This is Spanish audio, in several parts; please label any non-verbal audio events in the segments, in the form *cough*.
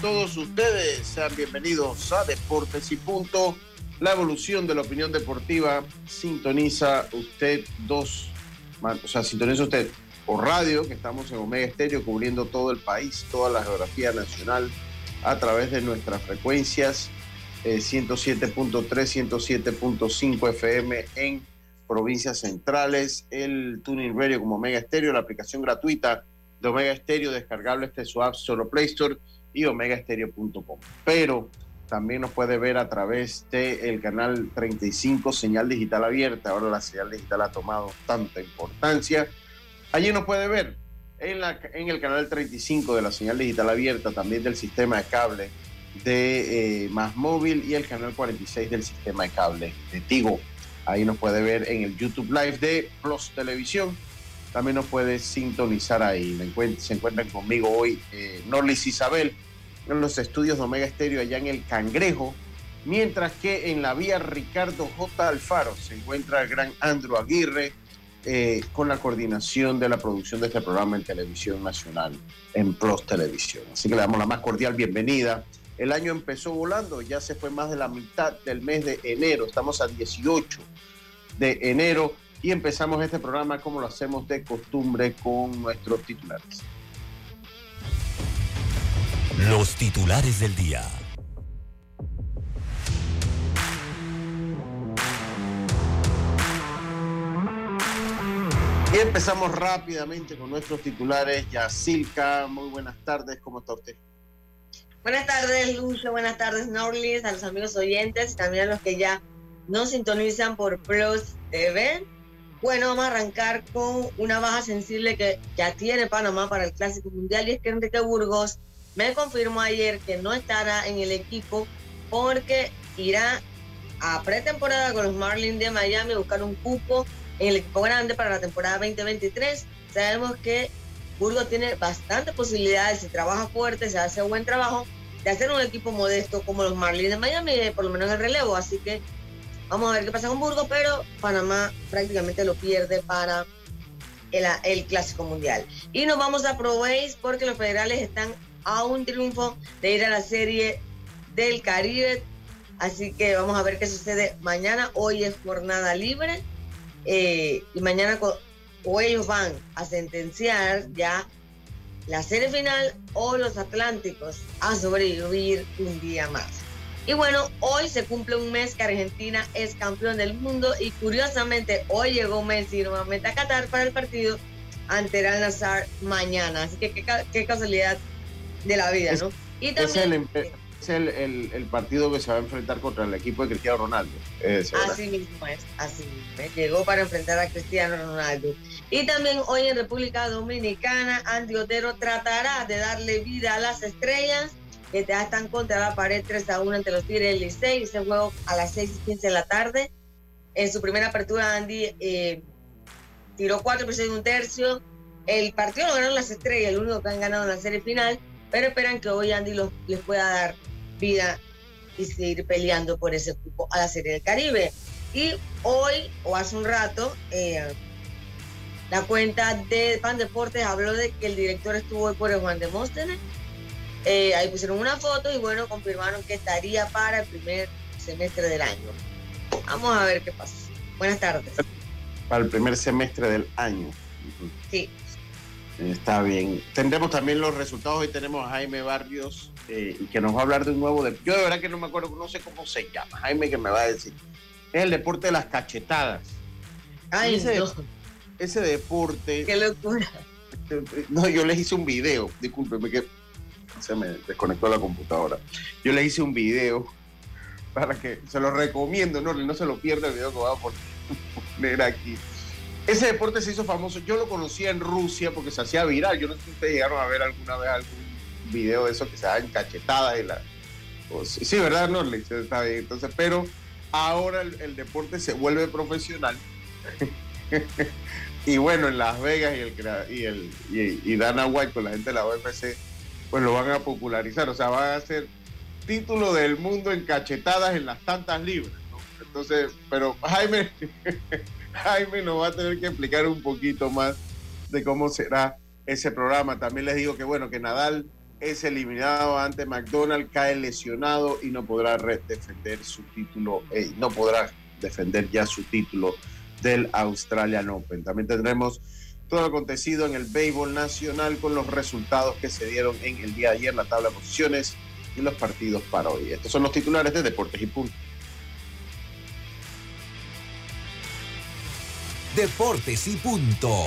Todos ustedes. Sean bienvenidos a Deportes y Punto. La evolución de la opinión deportiva sintoniza usted dos, o sea, sintoniza usted por radio, que estamos en Omega Estéreo cubriendo todo el país, toda la geografía nacional a través de nuestras frecuencias 107.3, eh, 107.5 FM en provincias centrales, el Tuning Radio como Omega Estéreo, la aplicación gratuita de Omega Estéreo descargable este su app solo Play Store y omegaestereo.com. Pero también nos puede ver a través del canal 35, señal digital abierta. Ahora la señal digital ha tomado tanta importancia. Allí nos puede ver en, la, en el canal 35 de la señal digital abierta, también del sistema de cable de eh, Más Móvil y el canal 46 del sistema de cable de Tigo. Ahí nos puede ver en el YouTube Live de Plus Televisión. También nos puede sintonizar ahí. Se encuentran conmigo hoy eh, Norlis Isabel en los estudios de Omega Estéreo allá en el Cangrejo, mientras que en la vía Ricardo J. Alfaro se encuentra el gran Andrew Aguirre eh, con la coordinación de la producción de este programa en televisión nacional, en Plus Televisión. Así que le damos la más cordial bienvenida. El año empezó volando, ya se fue más de la mitad del mes de enero, estamos a 18 de enero y empezamos este programa como lo hacemos de costumbre con nuestros titulares. Los titulares del día. Y empezamos rápidamente con nuestros titulares. Yacilca, muy buenas tardes, ¿cómo está usted? Buenas tardes, Lucio, buenas tardes, Norlis, a los amigos oyentes y también a los que ya nos sintonizan por Plus TV. Bueno, vamos a arrancar con una baja sensible que ya tiene Panamá para el Clásico Mundial y es que Enrique Burgos me confirmó ayer que no estará en el equipo porque irá a pretemporada con los Marlins de Miami a buscar un cupo en el equipo grande para la temporada 2023. Sabemos que Burgos tiene bastantes posibilidades, si trabaja fuerte, se hace buen trabajo, de hacer un equipo modesto como los Marlins de Miami, por lo menos en el relevo. Así que vamos a ver qué pasa con Burgos, pero Panamá prácticamente lo pierde para el, Clásico Mundial. Y nos vamos a Pro porque los federales están a un triunfo de ir a la serie del Caribe. Así que vamos a ver qué sucede mañana. Hoy es jornada libre eh, y mañana o ellos van a sentenciar ya la serie final o los Atlánticos a sobrevivir un día más. Y bueno, hoy se cumple un mes que Argentina es campeón del mundo y curiosamente hoy llegó Messi nuevamente a Qatar para el partido ante el Nazar mañana. Así que qué, qué casualidad de la vida, ¿no? Y también, es, el, el, partido que se va a enfrentar contra el equipo de Cristiano Ronaldo. así mismo es, así mismo. Llegó para enfrentar a Cristiano Ronaldo. Y también hoy en República Dominicana, Andy Otero tratará de darle vida a las estrellas que ya están contra la pared 3 a 1 ante los Tigres del Licey. Ese juego a las 6 y 15 de la tarde. En su primera apertura, Andy eh, tiró cuatro y un tercio. El partido lo ganaron las estrellas, el único que han ganado en la serie final pero esperan que hoy Andy les pueda dar vida y seguir peleando por ese cupo a la Serie del Caribe. Y hoy, o hace un rato, eh, La cuenta de Pan Deportes habló de que el director estuvo hoy por el Juan de Móstenes. Eh, ahí pusieron una foto y bueno, confirmaron que estaría para el primer semestre del año. Vamos a ver qué pasa. Buenas tardes. Para el primer semestre del año. Sí. Está bien. Tendremos también los resultados. Hoy tenemos a Jaime Barrios, eh, que nos va a hablar de un nuevo deporte. Yo de verdad que no me acuerdo, no sé cómo se llama. Jaime que me va a decir. Es el deporte de las cachetadas. Ay, ese, no. ese deporte. Qué locura. *laughs* No, yo les hice un video. Discúlpeme que se me desconectó la computadora. Yo les hice un video para que se lo recomiendo, no, no se lo pierda el video que voy a poner *laughs* aquí. Ese deporte se hizo famoso. Yo lo conocía en Rusia porque se hacía viral. Yo no sé si ustedes llegaron a ver alguna vez algún video de eso que se da en cachetadas y la. Pues, sí, ¿verdad, Norley? Está bien. Entonces, pero ahora el, el deporte se vuelve profesional. *laughs* y bueno, en Las Vegas y el y el y, y Dana White con la gente de la OFC, pues lo van a popularizar. O sea, van a ser título del mundo en cachetadas en las tantas libras. ¿no? Entonces, pero Jaime. *laughs* Jaime nos va a tener que explicar un poquito más de cómo será ese programa. También les digo que bueno, que Nadal es eliminado ante McDonald's, cae lesionado y no podrá defender su título, eh, no podrá defender ya su título del Australian Open. También tendremos todo lo acontecido en el béisbol nacional con los resultados que se dieron en el día de ayer, la tabla de posiciones y los partidos para hoy. Estos son los titulares de Deportes y Punto. Deportes y punto.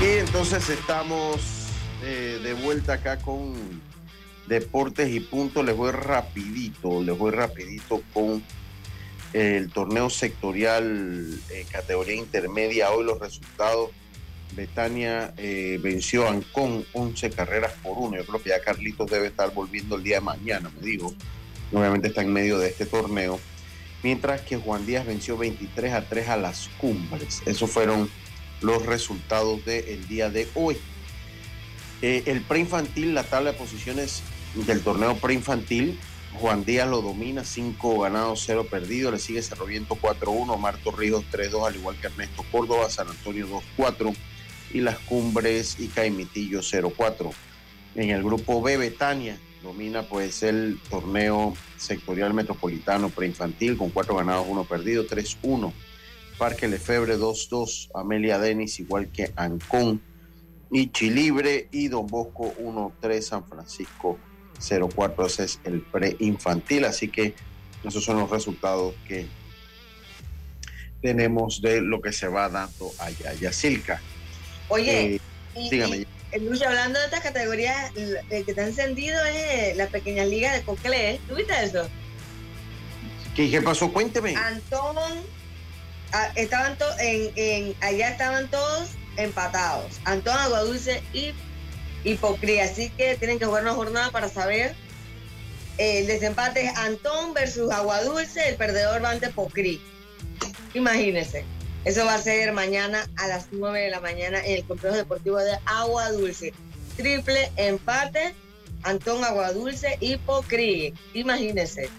Y entonces estamos eh, de vuelta acá con Deportes y Punto. Les voy rapidito, les voy rapidito con el torneo sectorial eh, categoría intermedia. Hoy los resultados. Betania eh, venció a Ancón 11 carreras por uno. Yo creo que ya Carlitos debe estar volviendo el día de mañana, me digo. Obviamente está en medio de este torneo. Mientras que Juan Díaz venció 23 a 3 a las cumbres. Esos fueron los resultados del día de hoy. Eh, el preinfantil, la tabla de posiciones del torneo preinfantil, Juan Díaz lo domina, 5 ganados, 0 perdidos. Le sigue Cerroviento 4-1, Marto Ríos 3-2, al igual que Ernesto Córdoba, San Antonio 2-4 y las cumbres y Caimitillo 0-4. En el grupo B, Betania domina pues el torneo sectorial metropolitano preinfantil con 4 ganados, 1 perdido, 3-1. Parque Lefebre 2-2, Amelia Denis igual que Ancón y Chilibre y Don Bosco 1-3, San Francisco 0-4, ese es el preinfantil, así que esos son los resultados que tenemos de lo que se va dando allá. Yacilca. Oye, Eh, y- dígame. y, eh, Luis, hablando de estas categorías, el que está encendido es la pequeña liga de Cocle. ¿Tú viste eso? ¿Qué, qué pasó? Cuénteme. Antón, ah, estaban to- en, en, allá estaban todos empatados. Antón, Aguadulce y Hipocría. Así que tienen que jugar una jornada para saber. eh, el desempate es Antón versus Aguadulce, el perdedor va ante Pocrí. Imagínense. Eso va a ser mañana a las 9 de la mañana en el complejo deportivo de Agua Dulce. Triple empate, Antón Aguadulce y Pocrí. Imagínense.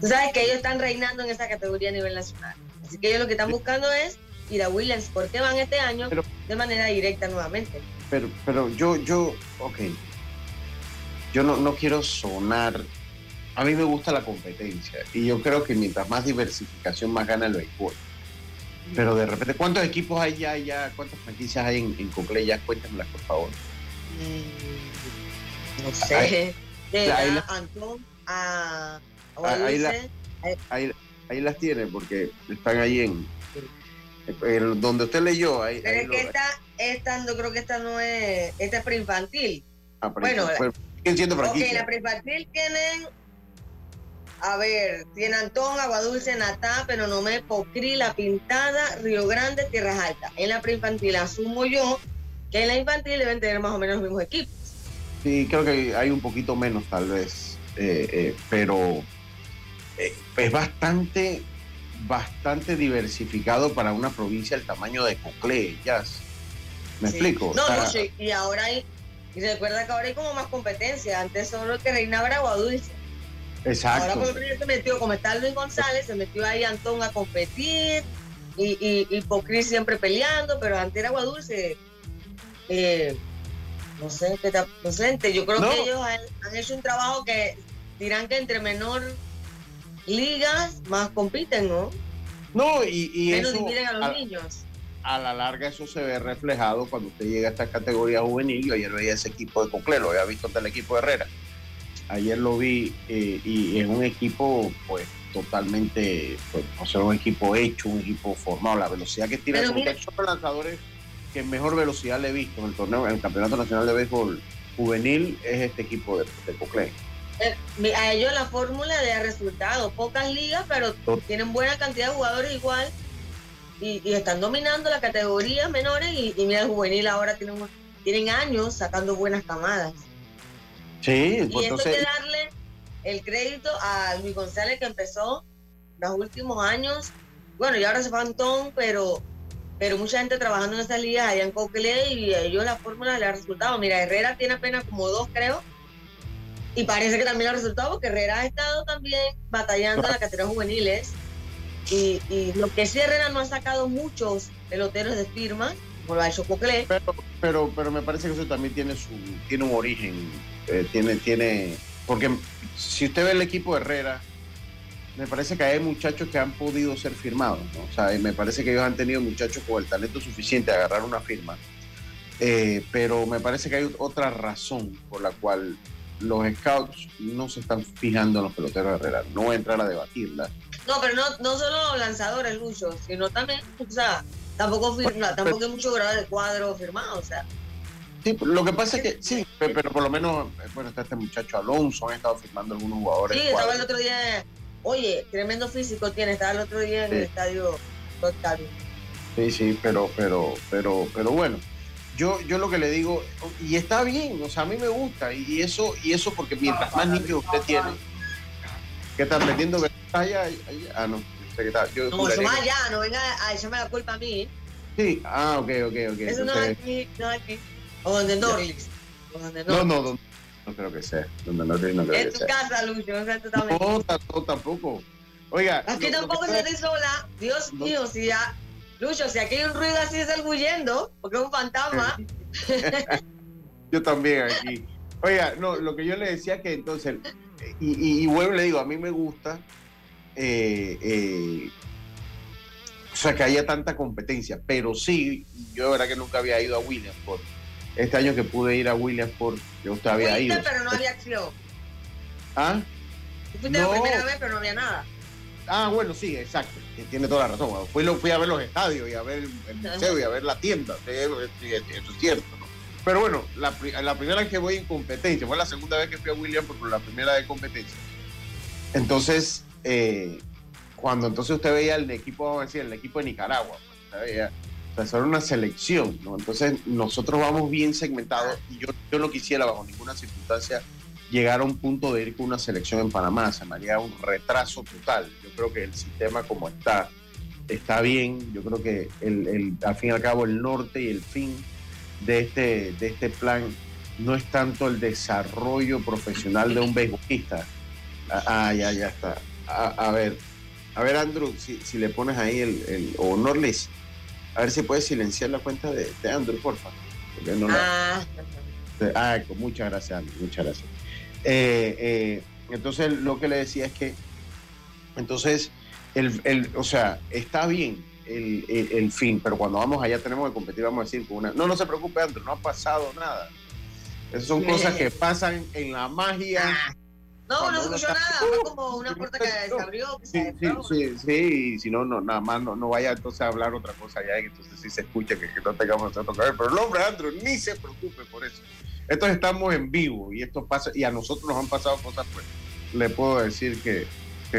Tú sabes que ellos están reinando en esa categoría a nivel nacional. Así que ellos lo que están buscando es ir a Williams, porque van este año Pero- de manera directa nuevamente. Pero, pero yo, yo, ok. Yo no, no quiero sonar. A mí me gusta la competencia y yo creo que mientras más diversificación, más gana el béisbol. Pero de repente, ¿cuántos equipos hay ya? ya ¿Cuántas franquicias hay en, en Cocle? Ya cuéntamelas, por favor. Mm, No sé. Ahí- De la la- Antón a ahí la- Aguadulce. Ahí, ahí las tiene porque están ahí en. en donde usted leyó. Ahí, Pero ahí es lo- que esta, esta, yo creo que esta no es, esta es preinfantil. ah, bueno, siguen siendo Ok, franquicias. la preinfantil tienen, a ver, tiene Antón, Aguadulce, Natá, Penonomé, Pocrí, La Pintada, Río Grande, Tierras Altas. En la preinfantil asumo yo que en la infantil deben tener más o menos los mismos equipos. Sí, creo que hay un poquito menos tal vez, eh, eh, pero eh, es bastante, bastante diversificado para una provincia del tamaño de Cocle, Jazz. ¿Me Sí. explico? No, no, sí. Y ahora hay, Y recuerda que ahora hay como más competencia. Antes solo que reinaba era agua dulce. Exacto. Ahora por ejemplo se metió, como está Luis González, se metió ahí Antón a competir y, y, y Pocris siempre peleando, pero antes era agua dulce. Eh, no sé, qué no sé, yo creo No. que ellos han, han hecho un trabajo que dirán que entre menor ligas más compiten, ¿no? No, y, y Menos eso dividen a los a, niños. A la larga eso se ve reflejado cuando usted llega a esta categoría juvenil. Yo ayer veía ese equipo de Conclé, lo había visto ante el equipo de Herrera. Ayer lo vi eh, y es un equipo pues totalmente, pues, o sea, un equipo hecho, un equipo formado. La velocidad que tiene son los lanzadores que mejor velocidad le he visto en el torneo, en el Campeonato Nacional de Béisbol Juvenil es este equipo de, de. Eh, A ellos la fórmula de resultados, pocas ligas, pero tienen buena cantidad de jugadores igual y, y están dominando las categorías menores y, y mira el juvenil ahora tienen, tienen años sacando buenas camadas. Sí, Y pues esto hay entonces, que darle el crédito a Luis González que empezó los últimos años. Bueno, y ahora se fue Antón, pero, pero mucha gente trabajando en estas ligas allá en Coquelé y a ellos la fórmula le ha resultado. Mira, Herrera tiene apenas como dos, creo. Y parece que también ha resultado porque Herrera ha estado también batallando en las categorías juveniles. Y, y lo que sí Herrera no ha sacado muchos peloteros de firma, como lo ha hecho Coquelé. pero, pero, pero me parece que eso también tiene su, tiene un origen, eh, tiene, tiene, porque si usted ve el equipo de Herrera, me parece que hay muchachos que han podido ser firmados, ¿no? O sea, me parece que ellos han tenido muchachos con el talento suficiente de agarrar una firma, Eh, pero me parece que hay otra razón por la cual los scouts no se están fijando en los peloteros de Herrera. No entrar a debatirla. No, pero no, no solo lanzadores, Lucho, sino también, o sea, tampoco, firma, tampoco hay mucho grado de cuadro firmado, o sea. Sí, lo que pasa es que sí, pe- pero por lo menos, eh, bueno, está este muchacho Alonso, han estado firmando algunos jugadores. Sí, estaba el otro día, oye, tremendo físico tiene, estaba el otro día en Sí. el estadio Octavio. Sí, sí, pero, pero, pero, pero bueno, yo, yo lo que le digo, y está bien, o sea, a mí me gusta, y, eso, y eso porque mientras más niños usted tiene, que están metiendo allá, ah, no, yo sé que está, yo No, eso más allá, no venga a echarme la culpa a mí. Sí, ah, ok, ok, ok. Eso no es aquí, no es aquí. O donde. O donde no, no. no, no, creo que sea, donde no, no creo Es que tu sea. casa, Lucho, no sé tú también. No, tampoco. Oiga, Aquí tampoco se estoy sola. Dios mío, si ya. Lucho, si aquí hay un ruido así es el huyendo, porque es un fantasma. *laughs* Yo también aquí. Oiga, no, lo que yo le decía que entonces, y, y, y vuelvo y le digo, a mí me gusta, eh, eh, o sea, que haya tanta competencia, pero sí, yo de verdad que nunca había ido a Williamsport. Este año que pude ir a Williamsport, yo usted había ido. pero no había acción. ¿Ah? Fuiste No. la primera vez, pero no había nada. Ah, bueno, sí, exacto. Tiene toda la razón. Bueno, Fui, fui a ver los estadios y a ver el museo y a ver la tienda. Eso es cierto. ¿no? Pero bueno, la, la primera vez que voy en competencia, fue la segunda vez que fui a William, pero la primera de competencia. Entonces, eh, cuando entonces usted veía el equipo, vamos a decir, el equipo de Nicaragua, pues, usted veía, o sea, eso era una selección, ¿no? Entonces, nosotros vamos bien segmentados y yo, yo no quisiera bajo ninguna circunstancia llegar a un punto de ir con una selección en Panamá, se me haría un retraso total. Yo creo que el sistema como está, está bien. Yo creo que el, el- al fin y al cabo el norte y el fin de este, de este plan no es tanto el desarrollo profesional de un beisbolista. Ah, ah, ya, ya está. A, a ver, a ver, Andrew, si, si le pones ahí el, el o Norlis, a ver si puedes silenciar la cuenta de, de Andrew, porfa. Porque no la- Ah, Ah, con- muchas gracias, Andy, muchas gracias. Eh, eh, entonces, lo que le decía es que, entonces, el, el- o sea, está bien el, el- el fin, pero cuando vamos allá tenemos que competir, vamos a decir, con una... No, no se preocupe, Andrew, no ha pasado nada. Esas son cosas que pasan en la magia. ah. No, no escuchó está- nada. Fue *laughs* como una puerta que se abrió. Que Sí, se sí, sí, sí, y si no, no, nada más no, no vaya entonces a hablar otra cosa allá, entonces sí se escucha que, que no tengamos nosotros que ver. Pero el hombre, Andrew, ni se preocupe por eso. Entonces estamos en vivo y esto pasa, y a nosotros nos han pasado cosas, pues, le puedo decir que,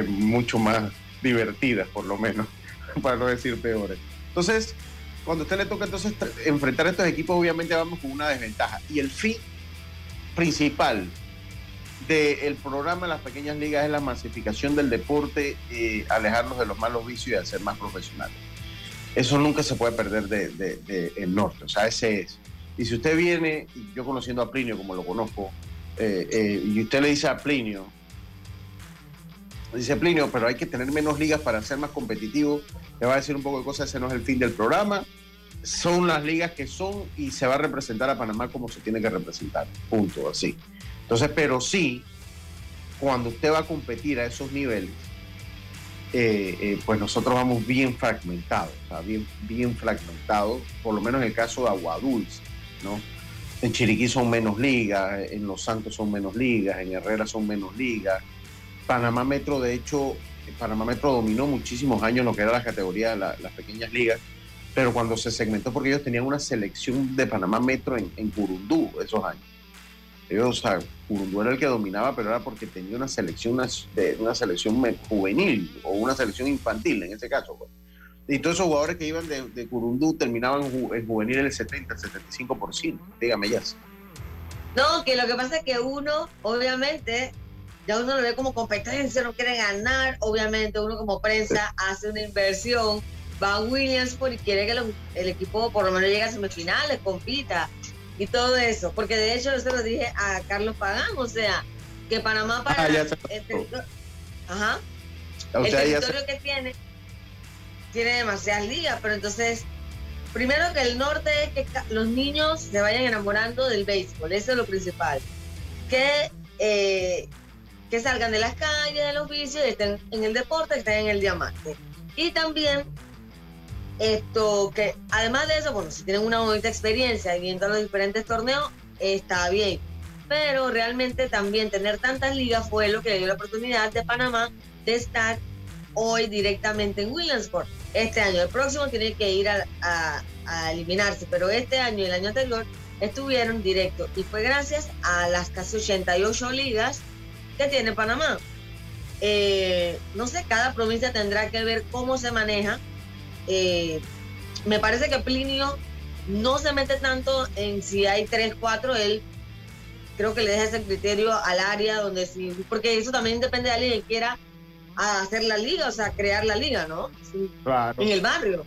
mucho más divertidas, por lo menos, *laughs* para no decir peores. Entonces, cuando a usted le toca entonces enfrentar a estos equipos, obviamente vamos con una desventaja. Y el fin principal del programa de las pequeñas ligas es la masificación del deporte, eh, alejarnos de los malos vicios y hacer más profesionales. Eso nunca se puede perder de, de- norte, o sea, ese es. Y si usted viene, yo conociendo a Plinio como lo conozco, eh, eh, y usted le dice a Plinio, dice Plinio, pero hay que tener menos ligas para ser más competitivo, le va a decir un poco de cosas, ese no es el fin del programa, son las ligas que son y se va a representar a Panamá como se tiene que representar, punto, así. Entonces, pero sí, cuando usted va a competir a esos niveles, eh, pues nosotros vamos bien fragmentados, bien, bien fragmentados, por lo menos en el caso de Agua Dulce, En Chiriquí son menos ligas, en Los Santos son menos ligas, en Herrera son menos ligas. Panamá Metro, de hecho, Panamá Metro dominó muchísimos años lo que era la categoría de las pequeñas ligas, pero cuando se segmentó, porque ellos tenían una selección de Panamá Metro en, Curundú esos años. Ellos, o sea, Curundú era el que dominaba, pero era porque tenía una selección, una, una selección juvenil o una selección infantil en ese caso. Pues. Y todos esos jugadores que iban de, de Curundú terminaban en juvenil el 70, el 75%. Dígame, ya. No, que lo que pasa es que uno, obviamente, ya uno lo ve como competencia, no quiere ganar. Obviamente, uno como prensa hace una inversión, va a Williamsport y quiere que el equipo por lo menos llegue a semifinales, compita y todo eso. Porque de hecho, yo se lo dije a Carlos Pagán, o sea, que Panamá para Ah, ya el territorio, ajá, O el sea, territorio se- que tiene tiene demasiadas ligas, pero entonces, primero que el norte es que los niños se vayan enamorando del béisbol, eso es lo principal. Que, eh, que salgan de las calles, de los vicios, estén en el deporte, estén en el diamante. Y también, esto, que además de eso, bueno, si tienen una bonita experiencia y viendo los diferentes torneos, está bien. Pero realmente también tener tantas ligas fue lo que le dio la oportunidad de Panamá de estar hoy directamente en Williamsport. Este año, el próximo tiene que ir a, a- a eliminarse, pero este año y el año anterior estuvieron directo y fue gracias a las casi 88 ligas que tiene Panamá. Eh, no sé, cada provincia tendrá que ver cómo se maneja. Eh, me parece que Plinio no se mete tanto en si hay 3, 4, él creo que le deja ese criterio al área donde sí, porque eso también depende de alguien que quiera a hacer la liga, o sea, crear la liga, ¿no? Sí, Claro. En el barrio.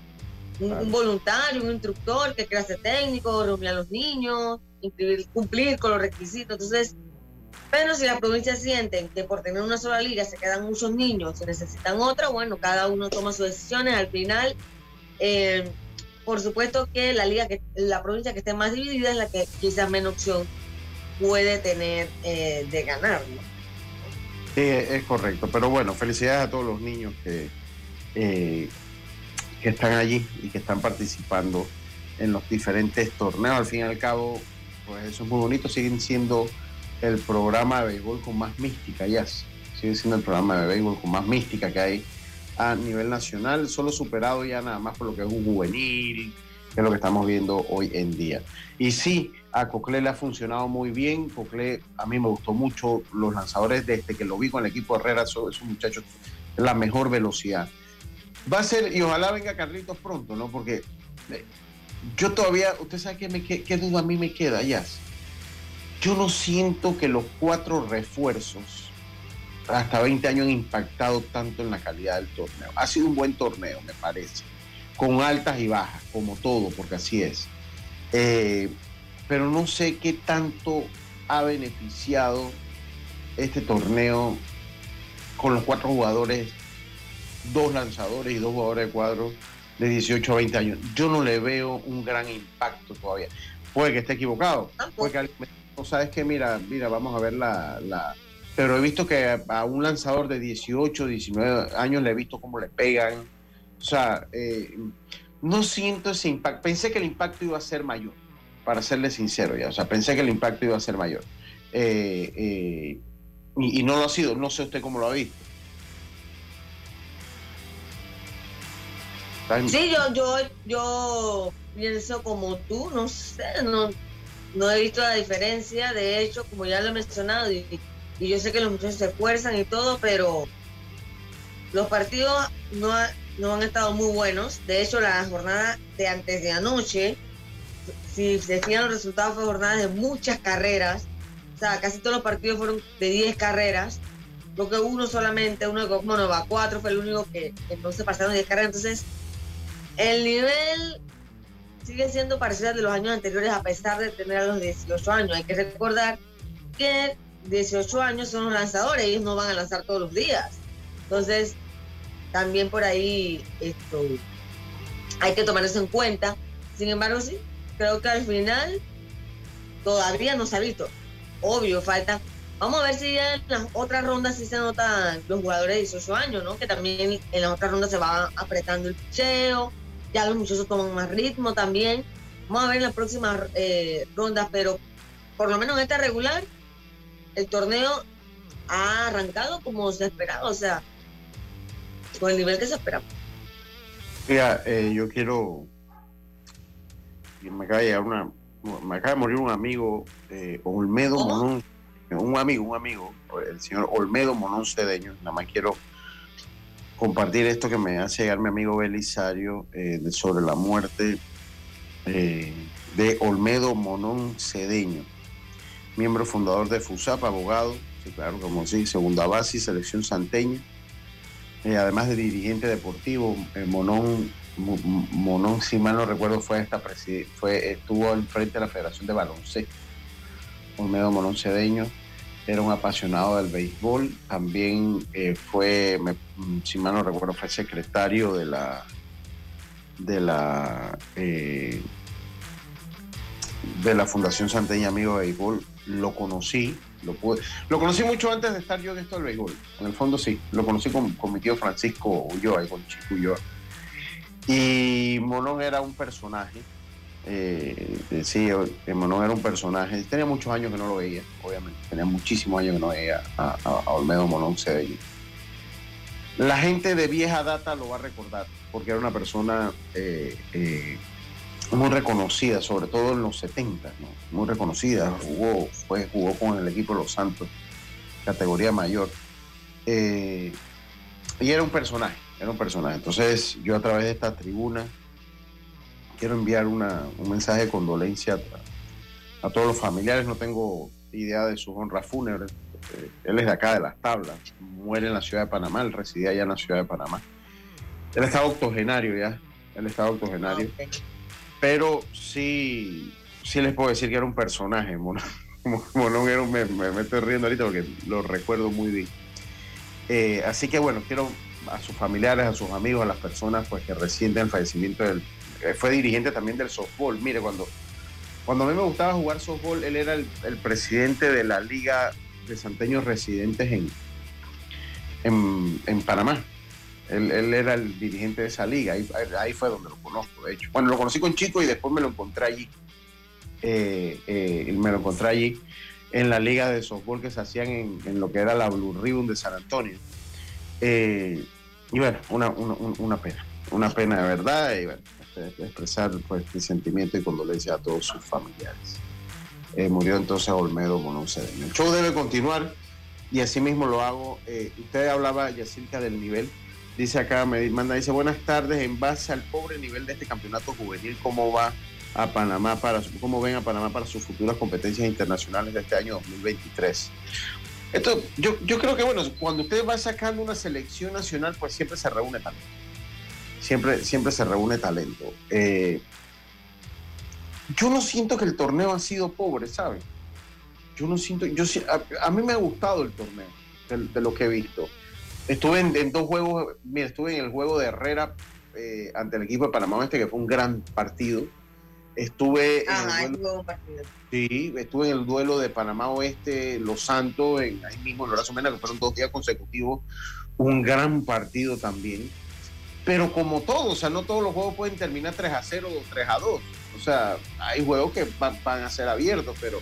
Un, Claro. un voluntario, un instructor que ser técnico, reunir a los niños, inscribir- cumplir con los requisitos. Entonces, pero si las provincias sienten que por tener una sola liga se quedan muchos niños y necesitan otra, bueno, cada uno toma sus decisiones. Al final, eh, por supuesto que la liga que la provincia que esté más dividida es la que quizás menos opción puede tener eh, de ganar, ¿no? Sí, es correcto. Pero bueno, felicidades a todos los niños que, eh, que están allí y que están participando en los diferentes torneos. Al fin y al cabo, pues eso es muy bonito. Siguen siendo el programa de béisbol con más mística, ya. Sigue siendo el programa de béisbol con más mística que hay a nivel nacional, solo superado ya nada más por lo que es un juvenil, es lo que estamos viendo hoy en día. Y sí, a Cocle le ha funcionado muy bien. Cocle, a mí me gustó mucho los lanzadores desde que lo vi con el equipo Herrera, esos muchachos, la mejor velocidad. Va a ser, y ojalá venga Carlitos pronto, ¿no? Porque eh, yo todavía, usted sabe qué, me, qué, qué duda a mí me queda, ya. Yo no siento que los cuatro refuerzos hasta 20 años han impactado tanto en la calidad del torneo. Ha sido un buen torneo, me parece, con altas y bajas, como todo, porque así es. Eh, pero no sé qué tanto ha beneficiado este torneo con los cuatro jugadores, dos lanzadores y dos jugadores de cuadro de 18 a 20 años. Yo no le veo un gran impacto todavía. Puede que esté equivocado. Puede que alguien no sabes que mira, mira, vamos a ver la, la... Pero he visto que a, a un lanzador de 18, 19 años le he visto cómo le pegan. O sea, eh, no siento ese impacto. Pensé que el impacto iba a ser mayor, para serle sincero ya. O sea, pensé que el impacto iba a ser mayor. Eh, eh, y, no lo ha sido. No sé usted cómo lo ha visto. Sí, yo, yo, yo pienso como tú, no sé, no, no he visto la diferencia, de hecho, como ya lo he mencionado, y, y yo sé que los muchachos se esfuerzan y todo, pero los partidos no, no han estado muy buenos. De hecho, la jornada de antes de anoche, si se fijan los resultados, fue jornada de muchas carreras. O sea, casi todos los partidos fueron de 10 carreras. Lo que uno solamente, uno bueno, va cuatro, fue el único que, se pasaron 10 carreras. Entonces, el nivel sigue siendo parecida de los años anteriores a pesar de tener a los 18 años. Hay que recordar que 18 años son los lanzadores, ellos no van a lanzar todos los días. Entonces, también por ahí esto hay que tomar eso en cuenta. Sin embargo, sí, creo que al final todavía no se ha visto. Obvio, falta. Vamos a ver si en las otras rondas sí se notan los jugadores de 18 años, ¿no? Que también en las otras rondas se va apretando el picheo, ya los muchachos toman más ritmo también. Vamos a ver en las próximas eh, rondas, pero por lo menos en esta regular, el torneo ha arrancado como se esperaba, o sea, con el nivel que se esperaba. Mira, eh, yo quiero. Me acaba de una. Me acaba de morir un amigo, eh, Olmedo Monón. Un amigo, un amigo, el señor Olmedo Monón Cedeño. Nada más quiero compartir esto que me hace llegar mi amigo Belisario eh, sobre la muerte de Olmedo Monón Cedeño, miembro fundador de FUSAP, abogado, sí, claro, como sí, segunda base, selección santeña eh, además de dirigente deportivo, eh, Monón, si mal no recuerdo, fue esta fue, estuvo al frente de la Federación de Baloncesto. Olmedo Monón Cedeño era un apasionado del béisbol, también eh, fue, si mal no recuerdo, fue secretario de la de la de la Fundación Santeña Amigo de Béisbol. Lo conocí, lo, lo conocí mucho antes de estar yo en esto del béisbol. En el fondo sí. Lo conocí con, mi tío Francisco Ulloa y con Chico Ulloa. Y Monón era un personaje. Eh, eh sí, eh, Monón era un personaje. Tenía muchos años que no lo veía, obviamente. Tenía muchísimos años que no veía a, Olmedo Monón Cedeño. La gente de vieja data lo va a recordar, porque era una persona muy reconocida, sobre todo en los 70, muy reconocida, jugó, fue, jugó con el equipo de Los Santos, categoría mayor. Eh, y era un personaje, era un personaje. Entonces yo a través de esta tribuna quiero enviar una, un mensaje de condolencia a, todos los familiares, no tengo idea de su honra fúnebre. Eh, él es de acá, de las tablas, muere en la ciudad de Panamá, él residía allá en la ciudad de Panamá. Él estaba octogenario ya, él estaba octogenario. Ah, pero sí, sí les puedo decir que era un personaje. Monón, *laughs* era me, me, estoy riendo ahorita porque lo recuerdo muy bien. Eh, así que bueno, quiero a sus familiares, a sus amigos, a las personas pues, que resienten el fallecimiento del... Eh, fue dirigente también del softball. Mire, cuando, cuando a mí me gustaba jugar softball, él era el, presidente de la Liga de Santeños Residentes en, en, en Panamá. Él, era el dirigente de esa liga, ahí, fue donde lo conozco, de hecho. Bueno, lo conocí con Chico y después me lo encontré allí. Eh, eh, me lo encontré allí en la liga de softball que se hacían en, lo que era la Blue Ribbon de San Antonio. Eh, y bueno, una, una, pena, una pena de verdad, y bueno, este, expresar pues mi sentimiento y condolencia a todos sus familiares. murió entonces Olmedo Cedeño. El show debe continuar y así mismo lo hago. usted hablaba, Yacirca, del nivel Dice acá, me manda, dice, buenas tardes, en base al pobre nivel de este campeonato juvenil, ¿cómo va a Panamá para, cómo ven a Panamá para sus futuras competencias internacionales de este año 2023? Esto, yo, yo creo que, bueno, cuando usted va sacando una selección nacional, pues siempre se reúne talento. Siempre, siempre se reúne talento. Eh, yo no siento que el torneo ha sido pobre, ¿sabe? Yo no siento, yo a, mí me ha gustado el torneo, de lo que he visto. Estuve en, dos juegos, mira, estuve en el juego de Herrera eh, ante el equipo de Panamá Oeste, que fue un gran partido. Estuve en el duelo, Sí, estuve en el duelo de Panamá Oeste, Los Santos, en, ahí mismo en Lorazo Mena, que fueron dos días consecutivos. Un gran partido también. Pero como todo, o sea, no todos los juegos pueden terminar 3 a 0 o 3 a 2. O sea, hay juegos que van, van a ser abiertos, pero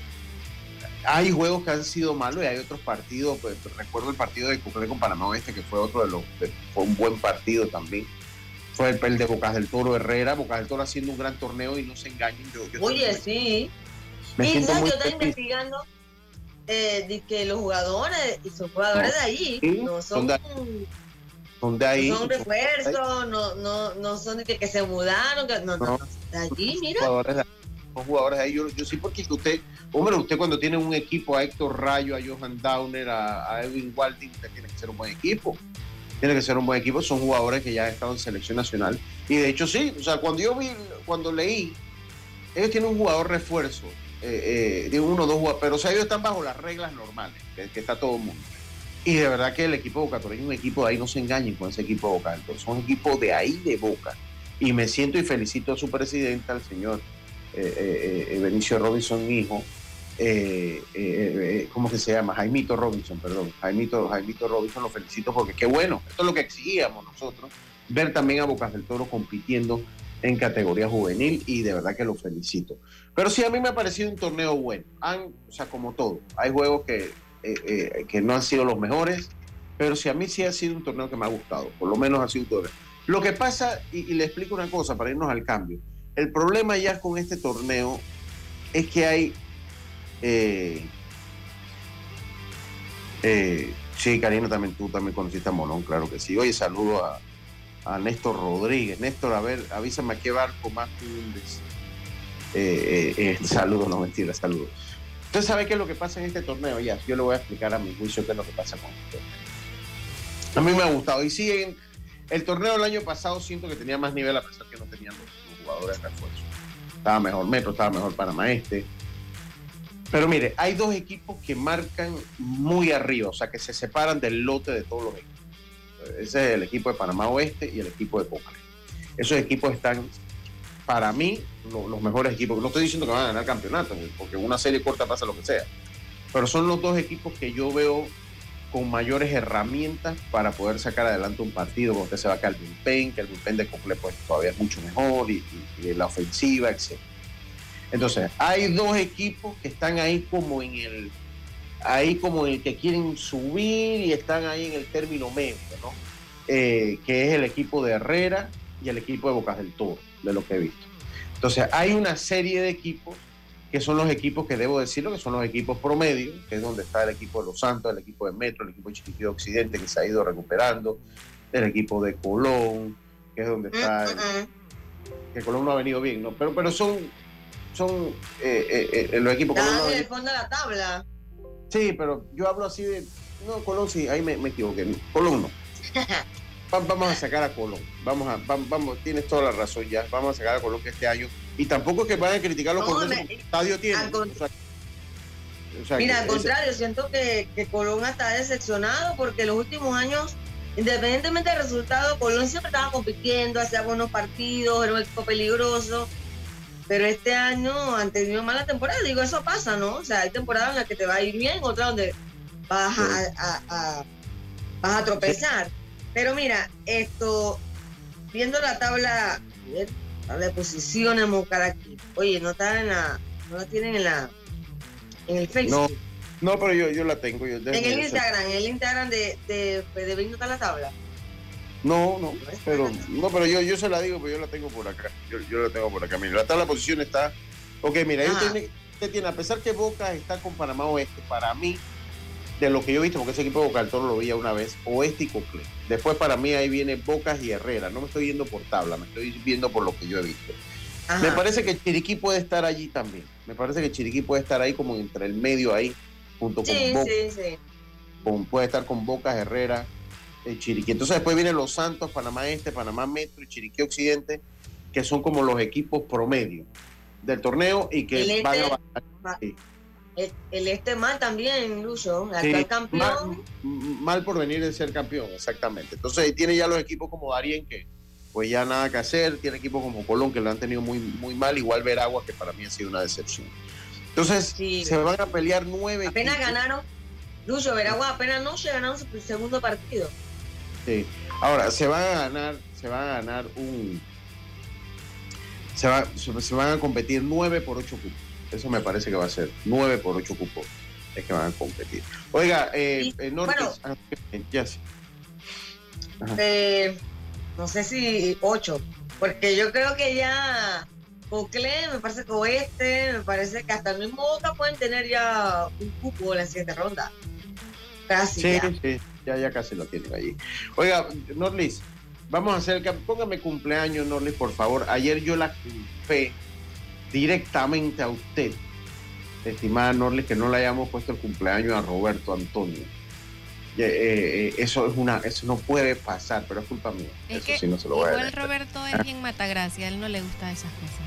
hay juegos que han sido malos y hay otros partidos, pues, recuerdo el partido de Cuclé con Panamá Oeste, que fue otro de los, fue un buen partido también. Fue el, de Bocas del Toro Herrera, Bocas del Toro haciendo un gran torneo y no se engañen. Yo, Oye, sí. Me y yo estaba investigando eh, de que los jugadores, y son jugadores de allí, no son, son de, ahí. No son refuerzos, no, no, no son de que, se mudaron, no, no, de allí, mira. Jugadores de, jugadores ahí. Yo, yo sí, porque usted Hombre, usted cuando tiene un equipo a Héctor Rayo, a Johan Downer, a, Edwin Walding, usted tiene que ser un buen equipo. Tiene que ser un buen equipo. Son jugadores que ya han estado en selección nacional. Y de hecho, sí. O sea, cuando yo vi, cuando leí ellos tienen un jugador refuerzo, eh, de uno o dos jugadores, pero o ellos están bajo las reglas normales, que, está todo el mundo. Y de verdad que el equipo de Boca Torres es un equipo de ahí, no se engañen con ese equipo de Boca, entonces son equipos de ahí de Boca. Y me siento y felicito a su presidente, al señor Benicio Robinson, hijo, eh, eh, eh, ¿cómo que se llama? Jaimito Robinson, perdón. Jaimito, Jaimito Robinson, lo felicito porque qué bueno, esto es lo que exigíamos nosotros, ver también a Bocas del Toro compitiendo en categoría juvenil y de verdad que lo felicito. Pero sí, a mí me ha parecido un torneo bueno. Han, o sea, como todo, hay juegos que, que no han sido los mejores, pero sí, a mí sí ha sido un torneo que me ha gustado, por lo menos ha sido un. Lo que pasa, y le explico una cosa para irnos al cambio, el problema ya con este torneo es que hay eh, eh, sí, Karina, también tú también conociste a Molón, claro que sí. Oye, saludo a, Néstor Rodríguez. Néstor, a ver, avísame a qué barco más hundes. Eh, *laughs* no mentira, saludos. Usted sabe qué es lo que pasa en este torneo, ya. Yo le voy a explicar a mi juicio qué es lo que pasa con este torneo. A mí me ha gustado. Y sí, en el torneo del año pasado siento que tenía más nivel a pesar jugadores de refuerzo. Estaba mejor Metro, estaba mejor Panamá Este pero mire, hay dos equipos que marcan muy arriba, o sea, que se separan del lote de todos los equipos. Ese es el equipo de Panamá Oeste y el equipo de Coca. Esos equipos están, para mí, los mejores equipos. No estoy diciendo que van a ganar campeonatos, porque una serie corta pasa lo que sea. Pero son los dos equipos que yo veo con mayores herramientas para poder sacar adelante un partido. Usted se va a Calvin Pen, que el Pen de Cocle pues todavía es mucho mejor, y, y la ofensiva, etc. Entonces, hay dos equipos que están ahí como en el, ahí como en el que quieren subir y están ahí en el término medio, ¿no? Eh, que es el equipo de Herrera y el equipo de Bocas del Toro, de lo que he visto. Entonces, hay una serie de equipos que son los equipos que debo decirlo, que son los equipos promedio, que es donde está el equipo de Los Santos, el equipo de Metro, el equipo de Chiquitito Occidente, que se ha ido recuperando, el equipo de Colón, que es donde está, el, que Colón no ha venido bien, ¿no? Pero, pero son son eh, eh, eh, los equipos. Están en el fondo de la tabla. Sí, pero yo hablo así de. No, Colón sí, ahí me, equivoqué. Colón no. *laughs* vamos a sacar a Colón. Vamos a, vamos, tienes toda la razón ya. Vamos a sacar a Colón que este año. Y tampoco es que vayan a criticar los no, el estadio tiene. mira, al contrario, siento que, que Colón está decepcionado porque los últimos años, independientemente del resultado, Colón siempre estaba compitiendo, hacía buenos partidos, era un equipo peligroso pero este año han tenido mala temporada. Digo, eso pasa, ¿no? O sea, hay temporadas en las que te va a ir bien, otras donde vas a, vas a tropezar. Pero mira, esto, viendo la tabla, de posiciones, aquí, oye, no está en la, no la tienen en la, en el Facebook. No, no pero yo, yo la tengo. Yo, en el Instagram, en el Instagram de, de, de, de está la tabla. No, no, pero, no, pero yo, yo se la digo, pero yo la tengo por acá. Yo, yo la tengo por acá. Mira, la tabla posición está. Ok, mira, usted tiene, a pesar que Boca está con Panamá Oeste, para mí, de lo que yo he visto, porque ese equipo de Boca del Toro lo veía una vez, Oeste y Cocle. Después para mí ahí viene Bocas y Herrera. No me estoy viendo por tabla, me estoy viendo por lo que yo he visto. Me parece que Chiriquí puede estar allí también. Me parece que Chiriquí puede estar ahí como entre el medio ahí, junto con sí, Sí, sí. puede estar con Bocas, Herrera, Chiriquí. Entonces después vienen los Santos, Panamá Este, Panamá Metro y Chiriquí Occidente, que son como los equipos promedio del torneo y que van este, a... El, este mal también, Lucho, el campeón. Mal, por venir de ser campeón, exactamente. Entonces tiene ya los equipos como Darien que pues ya nada que hacer, tiene equipos como Colón que lo han tenido muy, muy mal, igual Veragua que para mí ha sido una decepción. Entonces se van a pelear nueve. Apenas ganaron, Lucho, Veragua apenas no se ganaron su segundo partido. Ahora, se van a ganar, se van a ganar un. Se, va, se, van a competir 9 por 8 cupos. Eso me parece que va a ser 9 por 8 cupos. Es que van a competir. Oiga, eh, eh bueno, ah, ya eh, no sé si 8, porque yo creo que ya Cocle, me parece que Oeste, me parece que hasta el mismo Boca pueden tener ya un cupo en la siguiente ronda. Casi. Sí, sí ya, ya casi lo tienen allí. Oiga, Norlis, vamos a hacer, póngame cumpleaños, Norlis, por favor. Ayer yo la culpé directamente a usted, estimada Norlis, que no le hayamos puesto el cumpleaños a Roberto Antonio. Eh, eh, eso es una, eso no puede pasar, pero es culpa mía. eso sí no se lo voy a Igual Roberto es bien matagracia, a él no le gusta esas cosas.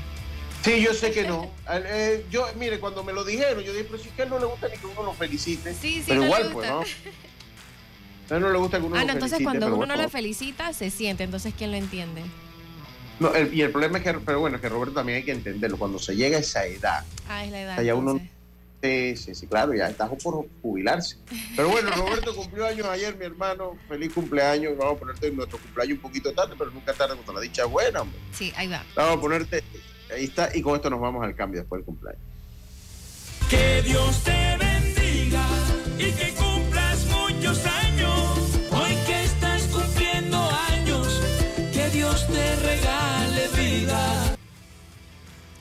Sí, yo sé que no. *laughs* Eh, yo, mire, cuando me lo dijeron, yo dije, pero si es que a él no le gusta ni que uno lo felicite. Sí, sí, pero no igual, pues. ¿no? *laughs* A él no le gusta que uno Ah, lo no, entonces felicite, cuando uno bueno. no le felicita, se siente. Entonces, ¿quién lo entiende? No, el- y el problema es que, pero bueno, que Roberto también hay que entenderlo. Cuando se llega a esa edad, Ah, es la edad. Allá uno- sí, sí, sí, claro, ya está por jubilarse. Pero bueno, *laughs* Roberto cumplió años ayer, mi hermano. Feliz cumpleaños. Vamos a ponerte nuestro cumpleaños un poquito tarde, pero nunca tarde cuando la dicha es buena, hombre. Sí, ahí va. Vamos a ponerte, ahí está, y con esto nos vamos al cambio después del cumpleaños. Que Dios te bendiga y que vida.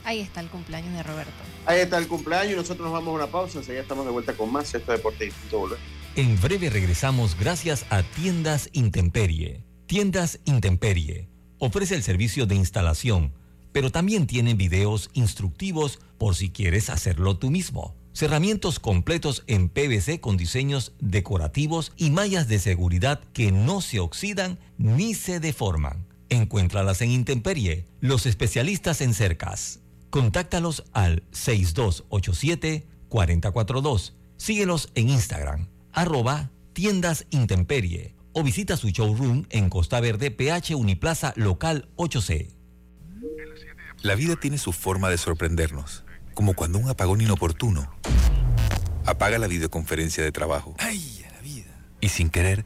Ahí está el cumpleaños de Roberto. Ahí está el cumpleaños y nosotros nos vamos a una pausa. Enseguida estamos de vuelta con más. Esto es Deporte Punto Volver. En breve regresamos gracias a Tiendas Intemperie. Tiendas Intemperie ofrece el servicio de instalación, pero también tienen videos instructivos por si quieres hacerlo tú mismo. Cerramientos completos en PVC con diseños decorativos y mallas de seguridad que no se oxidan ni se deforman. Encuéntralas en Intemperie, los especialistas en cercas. Contáctalos al 6287-4042. Síguelos en Instagram, arroba tiendas intemperie o visita su showroom en Costa Verde, PH Uniplaza Local 8C. La vida tiene su forma de sorprendernos, como cuando un apagón inoportuno apaga la videoconferencia de trabajo. ¡Ay, a la vida! Y sin querer,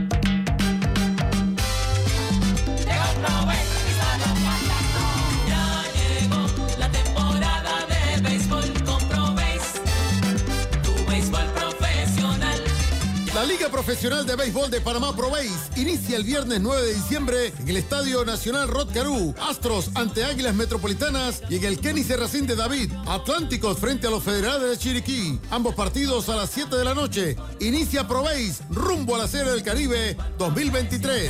Liga Profesional de Béisbol de Panamá ProBase inicia el viernes 9 de diciembre en el Estadio Nacional Rod Caru. Astros ante Águilas Metropolitanas y en el Kenny Serracín de David. Atlánticos frente a los Federales de Chiriquí. Ambos partidos a las 7 de la noche. Inicia ProBase rumbo a la Serie del Caribe 2023.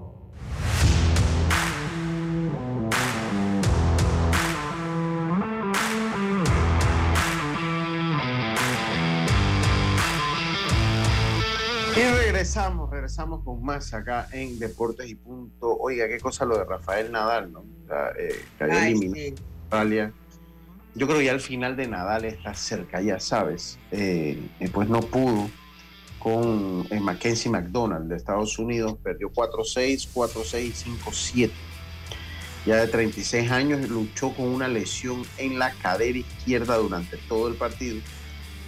Y regresamos, regresamos con más acá en Deportes y Punto. Oiga, qué cosa lo de Rafael Nadal, ¿no? Sea, eh, que había Ay, eliminado sí. a Australia. Yo creo que ya el final de Nadal está cerca, ya sabes. Eh, eh, pues no pudo con eh, Mackenzie McDonald de Estados Unidos, perdió 4-6, 4-6, 5-7. Ya de 36 años luchó con una lesión en la cadera izquierda durante todo el partido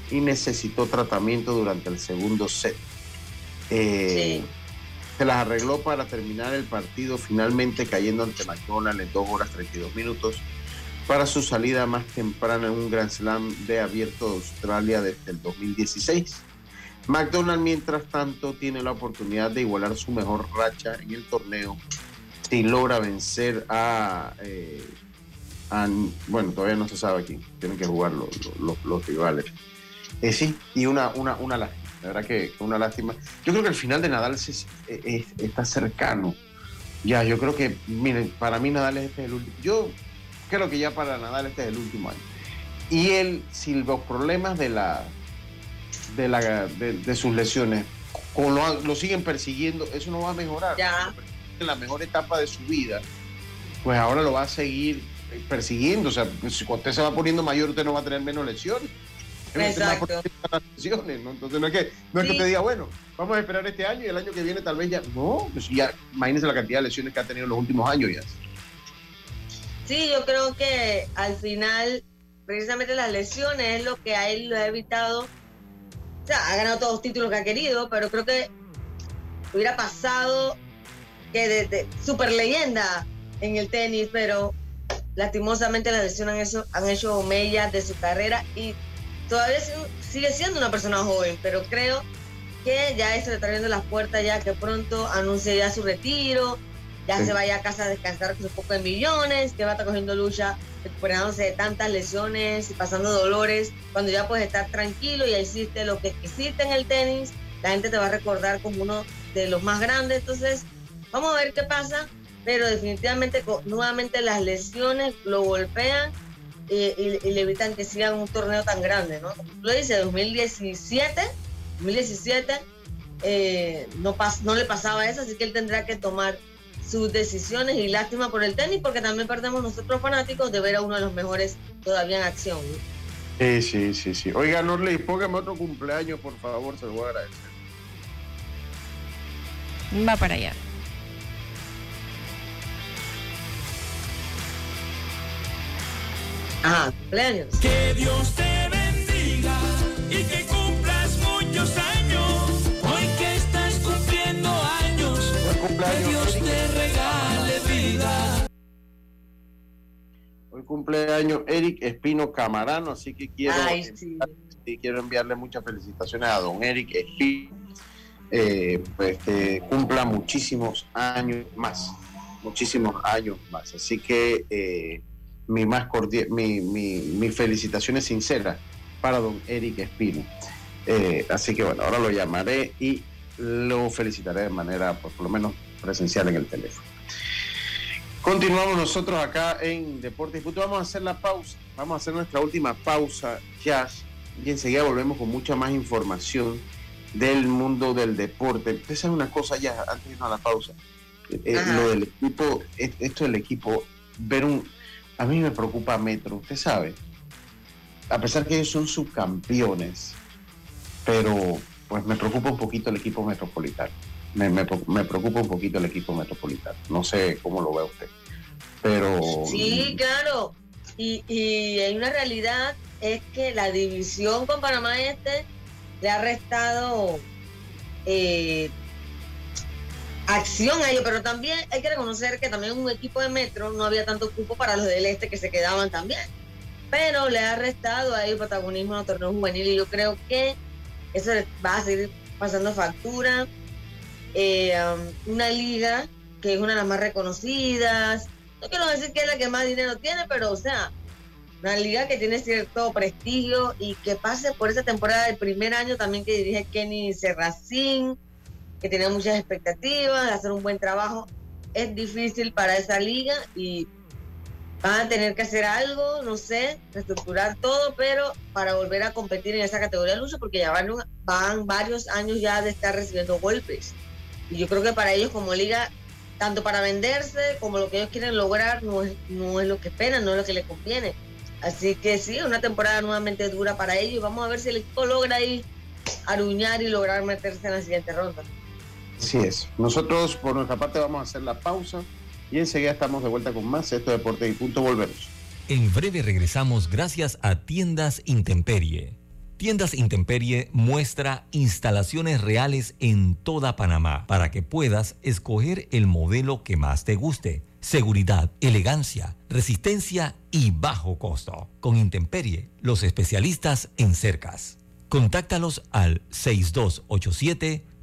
y necesitó tratamiento durante el segundo set. Eh, Sí. Se las arregló para terminar el partido, finalmente cayendo ante McDonald en 2 horas 32 minutos para su salida más temprana en un Grand Slam de abierto de Australia desde el 2016. McDonald, mientras tanto, tiene la oportunidad de igualar su mejor racha en el torneo si logra vencer a, eh, a- bueno, todavía no se sabe quién, tienen que jugar los, los- los rivales. Eh, sí, y una, una, una lástima, la verdad que una lástima. Yo creo que el final de Nadal se- es- es- está cercano. Ya, yo creo que, miren, para mí Nadal este es el último. Yo creo que ya para Nadal este es el último año. Y él, si los problemas de la de, la, de, de sus lesiones como lo, lo siguen persiguiendo, eso no va a mejorar. Ya. En la mejor etapa de su vida, pues ahora lo va a seguir eh, persiguiendo. O sea, si cuando usted se va poniendo mayor, usted no va a tener menos lesiones. Lesiones, ¿no? Entonces no es que, no es que usted diga, bueno, vamos a esperar este año y el año que viene tal vez ya. No, pues ya, imagínense la cantidad de lesiones que ha tenido en los últimos años ya. Sí, yo creo que al final precisamente las lesiones es lo que a él lo ha evitado. O sea, ha ganado todos los títulos que ha querido, pero creo que hubiera pasado que de, de super leyenda en el tenis, pero lastimosamente las lesiones han hecho, han hecho mella de su carrera y todavía sigue siendo una persona joven, pero creo que ya esto le está abriendo las puertas ya que pronto anuncie ya su retiro, ya Sí. se vaya a casa a descansar con su poco de millones, que va a estar cogiendo lucha, recuperándose de tantas lesiones y pasando dolores, cuando ya puedes estar tranquilo y ya hiciste lo que hiciste en el tenis, la gente te va a recordar como uno de los más grandes, entonces vamos a ver qué pasa, pero definitivamente nuevamente las lesiones lo golpean y, y- y le evitan que siga un torneo tan grande, ¿no? Como tú lo dices, 2017, 2017 eh, no, pas- no le pasaba eso, así que él tendrá que tomar sus decisiones y lástima por el tenis porque también perdemos nosotros fanáticos de ver a uno de los mejores todavía en acción. ¿no? Sí, sí, sí, sí. Oiga, Norley, póngame otro cumpleaños, por favor, se lo voy a agradecer. Va para allá. Ajá, cumpleaños. Que Dios te bendiga y que cumplas muchos años. Hoy que estás cumpliendo años, que Dios te regale vida. Hoy cumpleaños Eric Espino Camarano, así que quiero, Ay, sí. y quiero enviarle muchas felicitaciones a don Eric Espino. Eh, pues que cumpla muchísimos años más, muchísimos años más. Así que eh, mi más cordial, mi, mi, mis felicitaciones sinceras para don Eric Espino. Eh, así que bueno, ahora lo llamaré y lo felicitaré de manera, pues, por lo menos presencial en el teléfono. Continuamos nosotros acá en Deportes y. Vamos a hacer la pausa. Vamos a hacer nuestra última pausa, Jazz. Y enseguida volvemos con mucha más información del mundo del deporte. Usted sabe una cosa ya, antes de irnos a la pausa. Eh, Ajá. lo del equipo, eh, esto del equipo, ver un. A mí me preocupa Metro, usted sabe. A pesar que ellos son subcampeones, pero pues me preocupa un poquito el equipo metropolitano. Me, preocupa un poquito el equipo metropolitano. No sé cómo lo ve usted. Pero. Sí, claro. Y, y hay una realidad, es que la división con Panamá Este le ha restado eh, acción a ellos, pero también hay que reconocer que también un equipo de Metro no había tanto cupo para los del Este que se quedaban también. Pero le ha restado a ellos protagonismo en los torneos juveniles y yo creo que eso va a seguir pasando factura. Eh, um, una liga que es una de las más reconocidas, no quiero decir que es la que más dinero tiene, pero o sea, una liga que tiene cierto prestigio y que pase por esa temporada del primer año también que dirige Kenny Serracín, que tiene muchas expectativas de hacer un buen trabajo. Es difícil para esa liga y van a tener que hacer algo, no sé, reestructurar todo, pero para volver a competir en esa categoría de lucha, porque ya van, van varios años ya de estar recibiendo golpes. Y yo creo que para ellos como liga tanto para venderse como lo que ellos quieren lograr no es, no es lo que esperan, no es lo que les conviene. Así que sí, una temporada nuevamente dura para ellos vamos a ver si el equipo logra ahí aruñar y lograr meterse en la siguiente ronda. Así es. Nosotros por nuestra parte vamos a hacer la pausa y enseguida estamos de vuelta con más Esto es Deportes y Punto. Volvemos. En breve regresamos gracias a Tiendas Intemperie. Tiendas Intemperie muestra instalaciones reales en toda Panamá para que puedas escoger el modelo que más te guste. Seguridad, elegancia, resistencia y bajo costo. Con Intemperie, los especialistas en cercas. Contáctalos al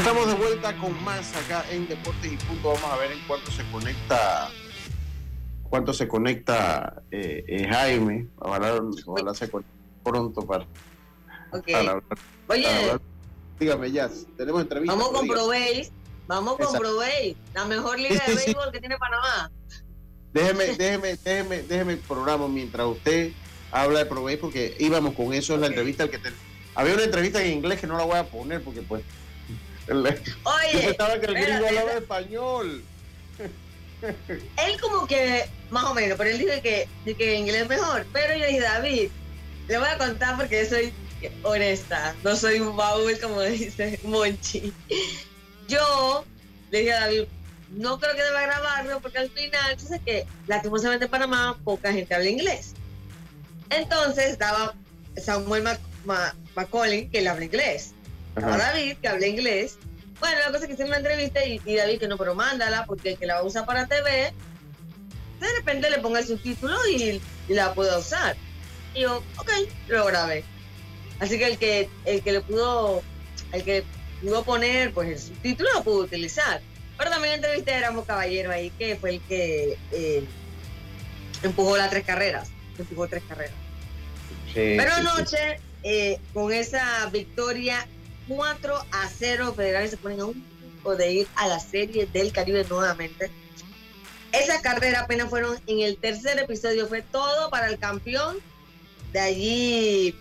Estamos de vuelta con más acá en Deportes y Punto. Vamos a ver en cuánto se conecta, cuánto se conecta eh, eh, Jaime. Ojalá, ojalá se conecte pronto para, Ok. para hablar- Oye, para hablar. Dígame, ya, tenemos entrevista. vamos con. Proveis. Vamos con. Proveis, la mejor liga de *laughs* béisbol que tiene Panamá. Déjeme, déjeme, déjeme, déjeme el programa mientras usted habla de Provey, porque íbamos con eso en la entrevista. al que te- Había una entrevista en inglés que no la voy a poner porque pues el- yo Oye, pensaba que el gringo hablaba español. él como que, más o menos, pero él dice que, que inglés es mejor. Pero yo dije, David, le voy a contar porque yo soy honesta, no soy un baúl como *laughs* dice Monchi. Yo le dije a David, no creo que deba grabarlo porque al final, yo sé que lastimosamente en Panamá poca gente habla inglés. Entonces estaba Samuel Mac- Macaulay, que él habla inglés. Ajá. David, que habla inglés. Bueno, la cosa es que hicieron una entrevista y, y David que no, pero mándala porque el que la va a usar para TV, de repente le ponga el subtítulo y, y la pueda usar. Y yo, ok, lo grabé. Así que el que, el que le pudo, el que pudo poner pues el subtítulo lo pudo utilizar. Pero también entrevisté a Erasmo Caballero ahí, que fue el que eh, empujó las tres carreras. Empujó tres carreras. Sí, Pero sí, sí. anoche, eh, con esa victoria 4 a 0, Federales se ponen a un punto de ir a la serie del Caribe nuevamente. Esa carrera apenas fueron en el tercer episodio, fue todo para el campeón. De allí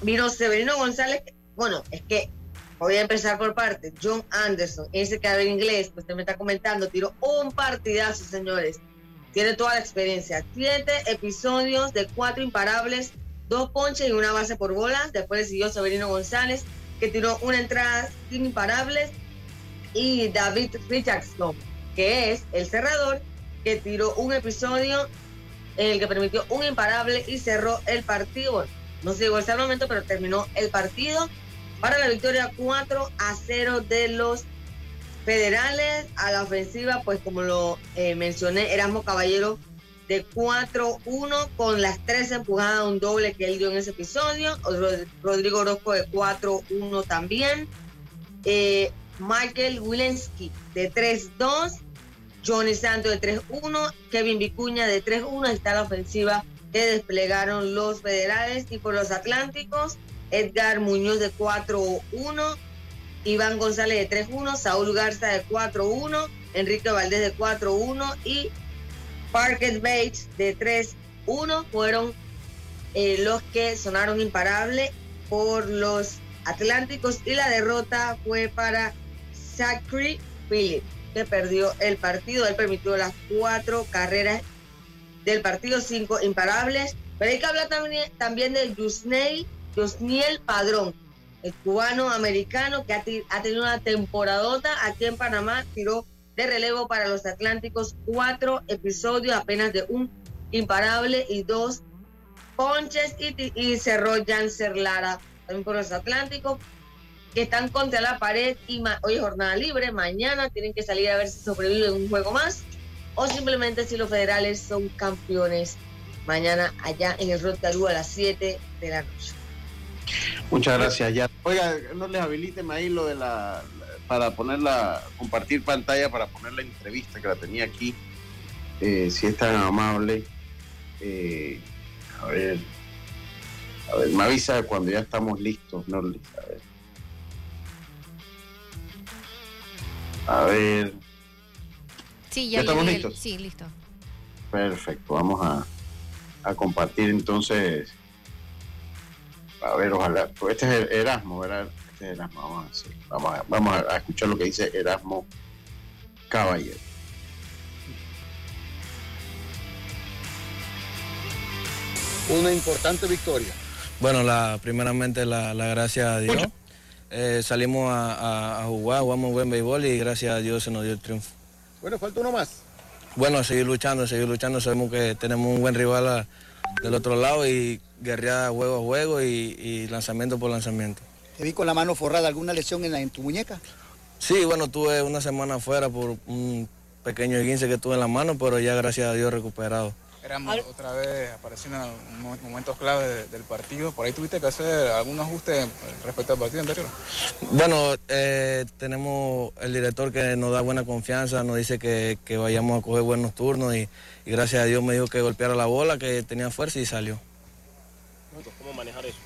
vino Severino González. Bueno, es que voy a empezar por parte. John Anderson, ese que habla inglés, pues usted me está comentando, tiró un partidazo, señores. Tiene toda la experiencia. Siete episodios de cuatro imparables, dos ponches y una base por bolas. Después siguió Severino González, que tiró una entrada sin imparables. Y David Richardson, que es el cerrador, que tiró un episodio en el que permitió un imparable y cerró el partido. No se llegó hasta el momento, pero terminó el partido para la victoria 4 a 0 de los federales. A la ofensiva, pues como lo eh, mencioné, Erasmo Caballero de 4-1 con las tres empujadas, un doble que él dio en ese episodio. Rod- Rodrigo Orozco de 4-1 también. Eh, Michael Wilensky de 3-2. Johnny Santos de 3-1. Kevin Vicuña de 3-1. Ahí está la ofensiva que desplegaron los federales. Y por los atlánticos, Edgar Muñoz de 4-1. Iván González de 3-1. Saúl Garza de 4-1. Enrique Valdés de 4-1. Y Parker Bates de 3-1 fueron eh, los que sonaron imparables por los Atlánticos y la derrota fue para Zachary Phillips, que perdió el partido. Él permitió las cuatro carreras del partido, cinco imparables. Pero hay que hablar también, también de Yusnei, Yusniel Padrón, el cubano americano que ha, ha tenido una temporadota aquí en Panamá, tiró de relevo para los Atlánticos cuatro episodios apenas de un imparable y dos ponches y, cerró Janser Lara también por los Atlánticos que están contra la pared y hoy es jornada libre, mañana tienen que salir a ver si sobreviven un juego más o simplemente si los federales son campeones mañana allá en el Rotarú a las 7 de la noche. Muchas gracias, ya. Oiga, no les habiliten ahí lo de la- para ponerla, compartir pantalla para poner la entrevista que la tenía aquí, eh, si es tan amable. Eh, a ver, a ver, me avisa cuando ya estamos listos, no, a ver. A ver, Sí, ¿Ya ya, estamos listos? Sí, listo. perfecto, vamos a, a compartir entonces. A ver, ojalá. pues Este es el Erasmo, ¿verdad? Este es Erasmo, vamos a, hacer- vamos a, vamos a- escuchar lo que dice Erasmo Caballero. una importante victoria Bueno, la, primeramente la, la gracias a Dios. Eh, salimos a, a, jugar, jugamos buen béisbol y gracias a Dios se nos dio el triunfo. Bueno, falta uno más. Bueno, seguir luchando, seguir luchando. Sabemos que tenemos un buen rival del otro lado y guerrear juego a juego y, lanzamiento por lanzamiento. ¿Te vi con la mano forrada? ¿Alguna lesión en, la, en tu muñeca? Sí, bueno, tuve una semana afuera por un pequeño guince que tuve en la mano, pero ya gracias a Dios recuperado. Éramos otra vez apareciendo en momentos clave del partido. ¿Por ahí tuviste que hacer algún ajuste respecto al partido anterior? Bueno, eh, tenemos el director que nos da buena confianza, nos dice que, vayamos a coger buenos turnos y, gracias a Dios me dijo que golpeara la bola, que tenía fuerza y salió. ¿Cómo manejar eso?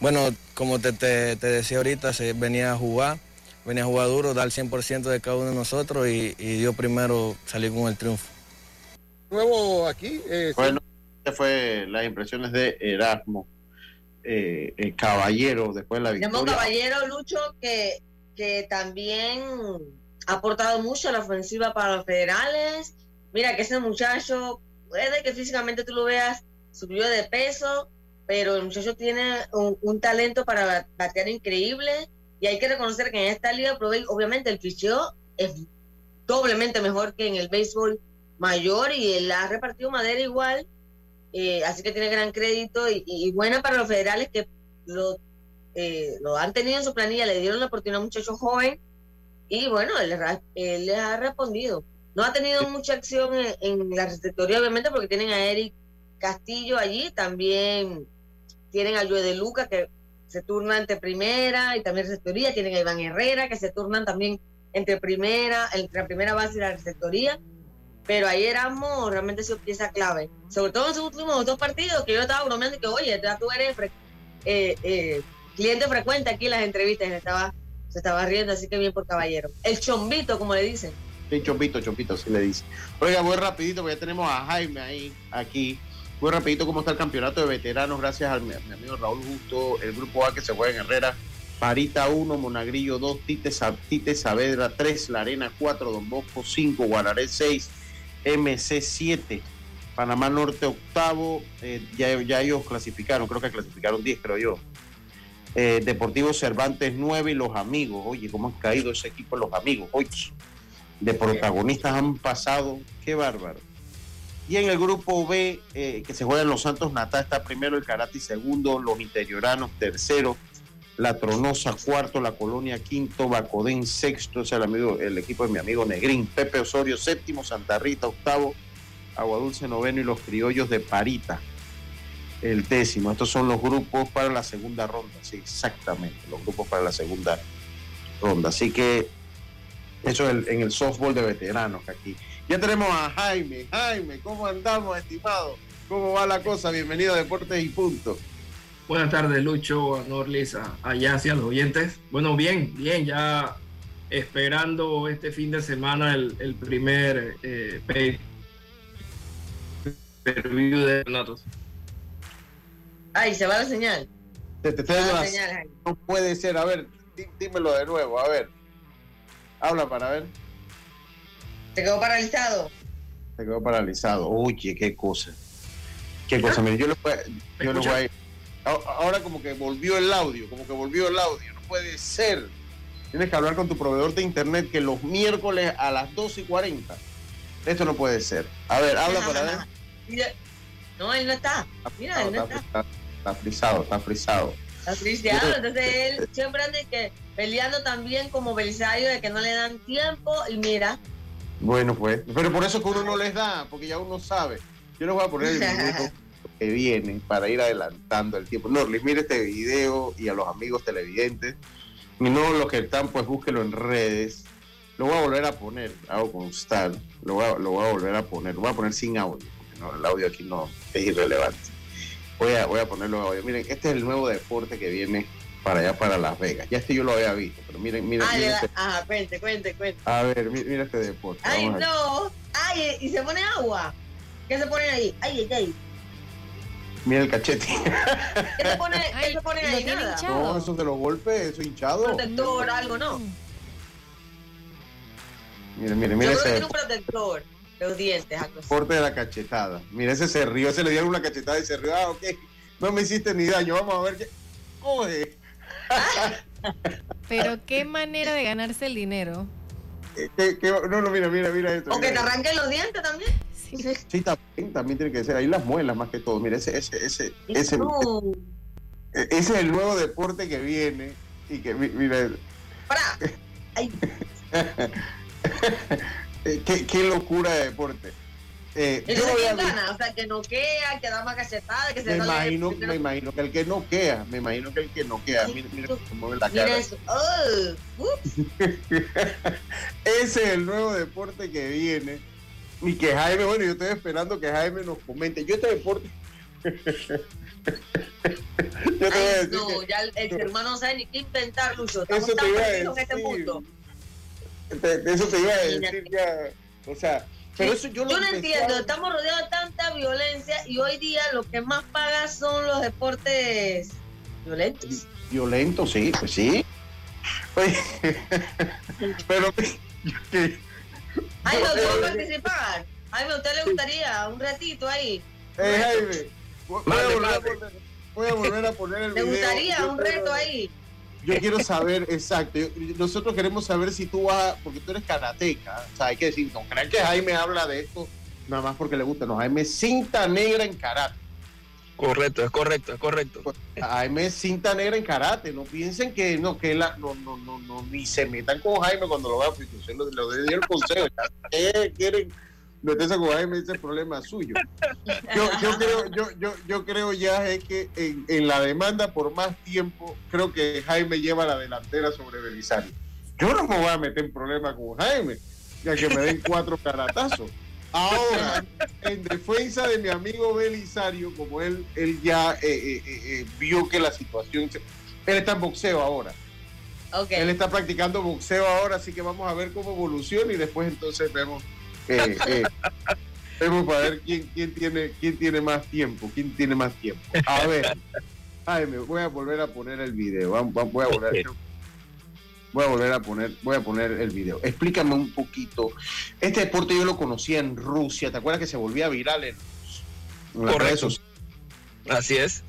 Bueno, como te, decía ahorita, se venía a jugar, venía a jugar duro, dar el 100% de cada uno de nosotros y, y Dios primero salió con el triunfo nuevo aquí. Eh, bueno, fue las impresiones de Erasmo, eh, el caballero, después de la victoria. Tenemos caballero, Lucho, que, que también ha aportado mucho a la ofensiva para los federales. Mira que ese muchacho, puede que físicamente tú lo veas, subió de peso, pero el muchacho tiene un, talento para batear increíble y hay que reconocer que en esta liga, obviamente el ficheo es doblemente mejor que en el béisbol mayor y él ha repartido madera igual, eh, así que tiene gran crédito y, buena para los federales que lo, eh, lo han tenido en su planilla, le dieron la oportunidad a un muchacho joven y bueno, él, él les ha respondido. No ha tenido mucha acción en, la receptoría, obviamente, porque tienen a Eric Castillo allí, también tienen a Joe de Luca que se turna entre primera y también receptoría, tienen a Iván Herrera que se turnan también entre primera, entre primera base y la receptoría pero ahí éramos realmente su pieza clave. Sobre todo en sus últimos dos partidos, que yo estaba bromeando y que, oye, tú eres eh, eh, cliente frecuente aquí en las entrevistas, se estaba, se estaba riendo, así que bien por caballero. El chombito, como le dicen. Sí, chombito, chombito, sí le dice. Oiga, voy rapidito, porque ya tenemos a Jaime ahí, aquí. Muy rapidito cómo está el campeonato de veteranos, gracias a mi, amigo Raúl Justo, el grupo A que se juega en Herrera, Parita 1, Monagrillo 2, Tite, Tite Saavedra 3, La Arena 4, Don Bosco 5, Guararé 6, MC7. Panamá Norte octavo, eh, ya, ya, ellos clasificaron, creo que clasificaron 10, creo yo. Eh, Deportivo Cervantes 9 y los amigos. Oye, ¿cómo han caído ese equipo los amigos? Oye, de protagonistas han pasado, qué bárbaro. Y en el grupo B, eh, que se juega en Los Santos Natal, está primero el Karate segundo, los Interioranos tercero, la Tronosa cuarto, La Colonia quinto, Bacodén sexto, es el, amigo, el equipo de mi amigo Negrín, Pepe Osorio séptimo, Santa Rita octavo, Aguadulce noveno y los Criollos de Parita el décimo. Estos son los grupos para la segunda ronda, sí, exactamente, los grupos para la segunda ronda. Así que eso es en el softball de veteranos aquí. Ya tenemos a Jaime. Jaime, ¿cómo andamos, estimado? ¿Cómo va la cosa? Bienvenido a Deportes y Punto. Buenas tardes, Lucho, a Norlis, allá hacia los oyentes. Bueno, bien, bien, ya esperando este fin de semana el, primer eh, pay de Natos. Ay, se va la señal. Te, te, la señal, no puede ser, a ver, dímelo de nuevo, a ver. Habla para ver. ¿Te quedó paralizado? Se quedó paralizado. Oye, qué cosa. Qué cosa. Mire, yo lo voy, yo lo voy a ahora como que volvió el audio, como que volvió el audio. No puede ser. Tienes que hablar con tu proveedor de internet que los miércoles a las 2 y 40. Esto no puede ser. A ver, habla para ver. No, él no está. Mira, él no está. Está, frisado, está frisado. Está frisado. Entonces él siempre anda que peleando también como Belisario de que no le dan tiempo y mira. Bueno, pues. Pero por eso que uno no les da, porque ya uno sabe. Yo les voy a poner el *laughs* minuto que viene para ir adelantando el tiempo. Norlis, mire este video y a los amigos televidentes. Y no los que están, pues búsquelo en redes. Lo voy a volver a poner, hago constar. Lo voy a, lo voy a volver a poner. Lo voy a poner sin audio, porque no, el audio aquí no es irrelevante. Voy a, voy a ponerlo en audio. Miren, este es el nuevo deporte que viene para allá, para Las Vegas. Ya este yo lo había visto, pero miren, miren. Ah, este. Ajá, cuente, cuente, cuente. A ver, mira, este deporte. Ay, no. Ay, y se pone agua. ¿Qué se pone ahí? Ay, ay, ay. Mira el cachete. ¿Qué se pone, ¿qué se pone ahí? Nada. No, eso de los golpes, eso hinchado. Protector, algo, ¿no? Mire, mire, mire. Yo creo que tiene un protector. Los dientes, Corte de la cachetada. Mira, ese se rió, se le dieron una cachetada y se rió. Ah, ok. no me hiciste ni daño. Vamos a ver qué. Coge. *laughs* Pero qué manera de ganarse el dinero. Eh, no, no, mira, mira, mira esto. O que te arranquen los dientes también. Sí, también, también tiene que ser. Ahí las muelas más que todo. Mira, ese, ese, ese, ese, No. ese es el nuevo deporte que viene. Y que, mi- mira. *laughs* *laughs* Eh, qué, qué locura de deporte. Eh, yo que noquea, que da más cachetada, que se me imagino, me imagino que el que noquea, me imagino que el que noquea, mira, mira cómo mueve la cara. eso. Oh, ups. *laughs* Ese es el nuevo deporte que viene. Y que Jaime, bueno, yo estoy esperando que Jaime nos comente. Yo este deporte. *laughs* yo te voy a Ay, decir no, que- ya el, humano no sabe ni qué inventar, Lucho. Estamos Eso tan te iba a en este decir. te- eso te iba a decir ya. O sea, pero eso yo lo Yo no entiendo, a- estamos rodeados de tanta violencia y hoy día lo que más paga son los deportes violentos. Violento, sí, pues sí. Oye, *laughs* pero Ay, no, Eh, quiero participar. Ay, a usted le gustaría un ratito ahí. Eh, Jaime, voy voy a, volver a poner, voy a volver a poner el ¿Le video. gustaría Yo un reto ahí? Yo quiero saber, exacto. yo- nosotros queremos saber si tú vas, porque tú eres karateca. O sea, hay que decir, no crean que Jaime habla de esto nada más porque le gusta. No, Jaime es cinta negra en karate. Correcto, es correcto, es correcto. Jaime es cinta negra en karate. No piensen que no, que la, no, no, no, no, ni se metan con Jaime cuando lo vean, porque yo lo di el consejo. ¿Qué quieren meterse con Jaime? Ese es problema suyo. Yo, yo creo, yo, yo, yo creo ya es que en, en la demanda por más tiempo, creo que Jaime lleva la delantera sobre Belisario. Yo no me voy a meter en problema con Jaime, ya que me den cuatro caratazos. Ahora, en defensa de mi amigo Belisario, como él, él ya eh, eh, eh, vio que la situación, se- él está en boxeo ahora. Él está practicando boxeo ahora, así que vamos a ver cómo evoluciona y después entonces vemos, eh, eh, vemos para ver quién, quién tiene, quién tiene más tiempo, quién tiene más tiempo. A ver, Jaime, voy a volver a poner el video. Voy a volver, voy a volver a poner, voy a poner el video. Explícame un poquito. Este deporte yo lo conocía en Rusia. ¿Te acuerdas que se volvía viral en, en las redes sociales? Así es.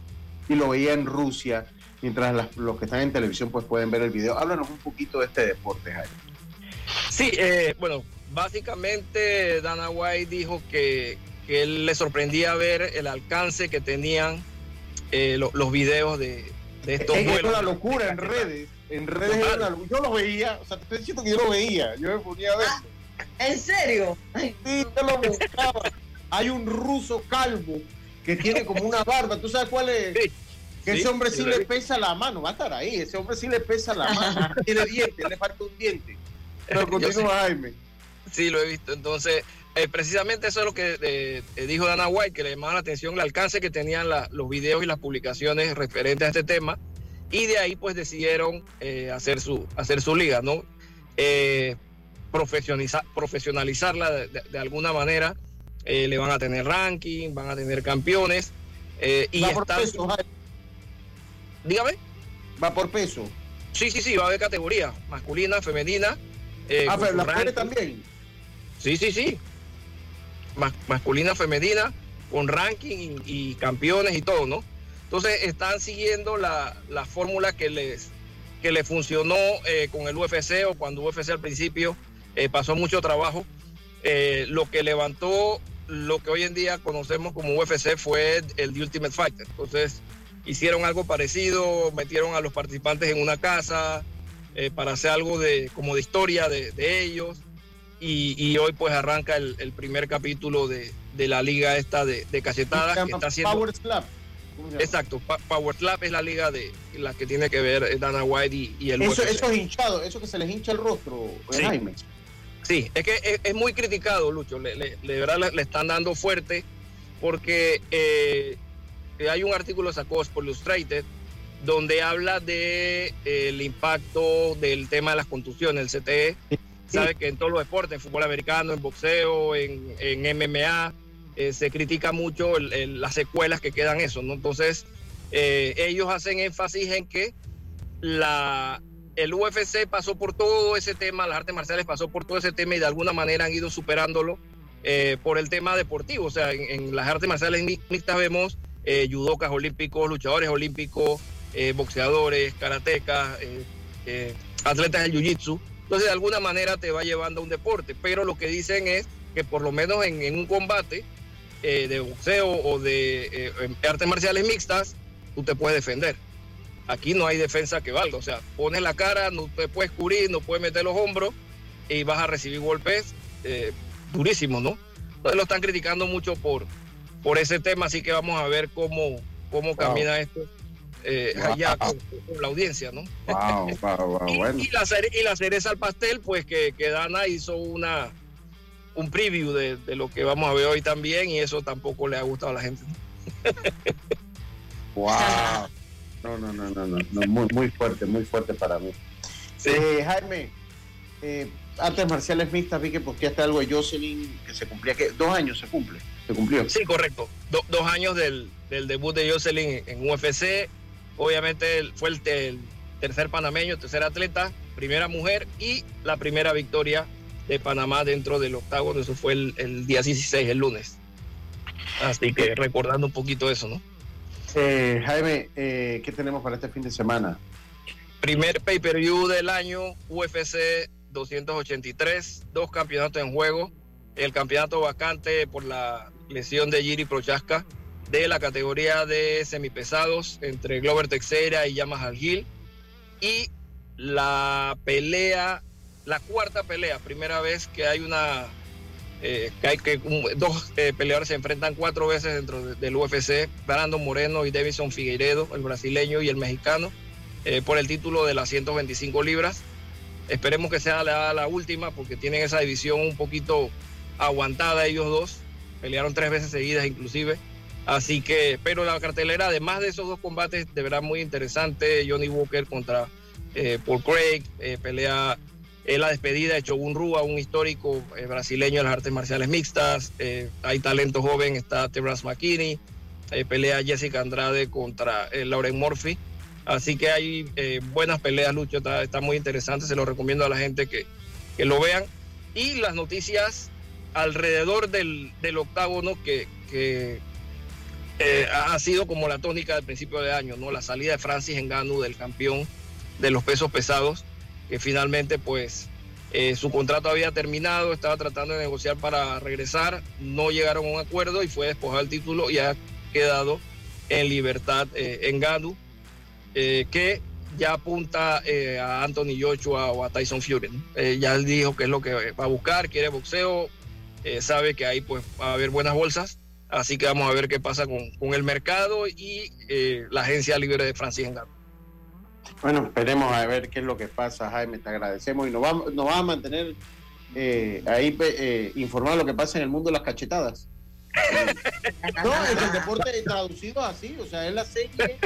Y lo veía en Rusia. Mientras las- los que están en televisión pues pueden ver el video. Háblanos un poquito de este deporte, Jaime. Sí, eh, bueno, básicamente Dana White dijo que, que él le sorprendía ver el alcance que tenían eh, lo- los videos de, de estos Es que es vuelos. una locura en redes. En redes era una locura. yo lo veía, o sea, te estoy diciendo que yo lo veía, yo me ponía a ver. ¿En serio? Sí, yo lo buscaba. Hay un ruso calvo que tiene como una barba, ¿tú sabes cuál es? Que sí, ese hombre sí le pesa la mano, va a estar ahí, ese hombre sí le pesa la mano, tiene dientes, le falta un diente. *laughs* Pero continúa. Jaime. Sí, lo he visto. Entonces, eh, precisamente eso es lo que eh, dijo Dana White, que le llamaba la atención el alcance que tenían la- los videos y las publicaciones referentes a este tema. Y de ahí, pues, decidieron eh, hacer, su, hacer su liga, ¿no? Eh, profesionaliza- profesionalizarla de, de- de alguna manera. Eh, le van a tener ranking, van a tener campeones. y Va por están- peso, Jaime. Dígame. Va por peso. Sí, sí, sí, va a haber categoría, masculina, femenina. ah, pero las mujeres también. Sí, sí, sí. Mas- masculina, femenina, con ranking y, campeones y todo, ¿no? Entonces están siguiendo la, la fórmula que les, que funcionó eh, con el UFC o cuando UFC al principio eh, pasó mucho trabajo. Eh, lo que levantó lo que hoy en día conocemos como UFC fue el The Ultimate Fighter. Entonces hicieron algo parecido, metieron a los participantes en una casa para hacer algo de como de historia de ellos y, y hoy pues arranca el, el primer capítulo de, de la liga esta de, de cachetadas que está haciendo Power Slap. Exacto Pa- Power Slap es la liga de la que tiene que ver Dana White y, y el Eso, UFC. eso es hinchado, eso que se les hincha el rostro, Sí. Jaime. Sí, es que es, es muy criticado, Lucho. Le, le- de verdad le, le están dando fuerte porque eh, hay un artículo que sacó Sport Illustrated donde habla de eh, el impacto del tema de las contusiones, el CTE. Sabe que en todos los deportes, en fútbol americano, en boxeo, en, en MMA, eh, se critica mucho el- las secuelas que quedan eso, ¿no? Entonces, eh, ellos hacen énfasis en que la, el UFC pasó por todo ese tema, las artes marciales pasó por todo ese tema y de alguna manera han ido superándolo eh, por el tema deportivo. O sea, en, las artes marciales mi- mixtas vemos judocas olímpicos, luchadores olímpicos, boxeadores, karatecas, atletas del jiu-jitsu. Entonces, de alguna manera te va llevando a un deporte, pero lo que dicen es que por lo menos en, en un combate eh, de boxeo o de eh, artes marciales mixtas, tú te puedes defender. Aquí no hay defensa que valga, o sea, pones la cara, no te puedes cubrir, no puedes meter los hombros y vas a recibir golpes eh, durísimos, ¿no? Entonces lo están criticando mucho por, por ese tema, así que vamos a ver cómo, cómo camina esto eh, Wow. allá con, con la audiencia, ¿no? Wow, wow, wow, y, bueno. y la cere- y la cereza al pastel, pues que, que Dana hizo una un preview de, de lo que vamos a ver hoy también y eso tampoco le ha gustado a la gente. *laughs* Wow. No, no, no, no, no, no, muy, muy fuerte, muy fuerte para mí. Eh, Jaime, eh, artes marciales mixtas, vi que posteaste algo de Jocelyn, que se cumplía, que dos años se cumple, se cumplió. Sí, correcto. Do- dos años del, del debut de Jocelyn en UFC. Obviamente fue el, el tercer panameño, tercer atleta, primera mujer y la primera victoria de Panamá dentro del octágono. Eso fue el, el día 16, el lunes. Así que recordando un poquito eso, ¿no? Eh, Jaime, eh, ¿qué tenemos para este fin de semana? Primer pay-per-view del año, UFC 283, dos campeonatos en juego. El campeonato vacante por la lesión de Giri Prochaska de la categoría de semipesados entre Glover Teixeira y Yamaha Gil. Y la pelea, la cuarta pelea, primera vez que hay una eh, que hay que dos eh, peleadores se enfrentan cuatro veces dentro de- del UFC, Brandon Moreno y Davison Figueiredo, el brasileño y el mexicano, eh, por el título de las 125 libras. Esperemos que sea la, la última porque tienen esa división un poquito aguantada ellos dos, pelearon tres veces seguidas inclusive. Así que, pero la cartelera, además de esos dos combates, de verdad muy interesante. Johnny Walker contra eh, Paul Craig, eh, pelea eh, la despedida de Chogun Rua, un histórico eh, brasileño de las artes marciales mixtas. Hay talento joven, está Terrence McKinney. pelea Jessica Andrade contra Lauren Murphy. Así que hay buenas peleas, Lucho. Está, está muy interesante. Se lo recomiendo a la gente que, que lo vean. Y las noticias alrededor del, del octágono que, que eh, ha sido como la tónica del principio de año, ¿no? La salida de Francis Ngannou del campeón de los pesos pesados, que finalmente pues eh, su contrato había terminado, estaba tratando de negociar para regresar, no llegaron a un acuerdo y fue despojado el título y ha quedado en libertad eh, Ngannou, eh, que ya apunta a Anthony Joshua o a Tyson Fury. ya él dijo que es lo que va a buscar, quiere boxeo, sabe que ahí pues va a haber buenas bolsas, así que vamos a ver qué pasa con, con el mercado y eh, la agencia libre de Francis Ngannou. Bueno, esperemos a ver qué es lo que pasa, Jaime, te agradecemos y nos vamos, nos va a mantener eh, ahí eh, informado de lo que pasa en el mundo de las cachetadas. *laughs* No, es el deporte traducido así, o sea, es la serie,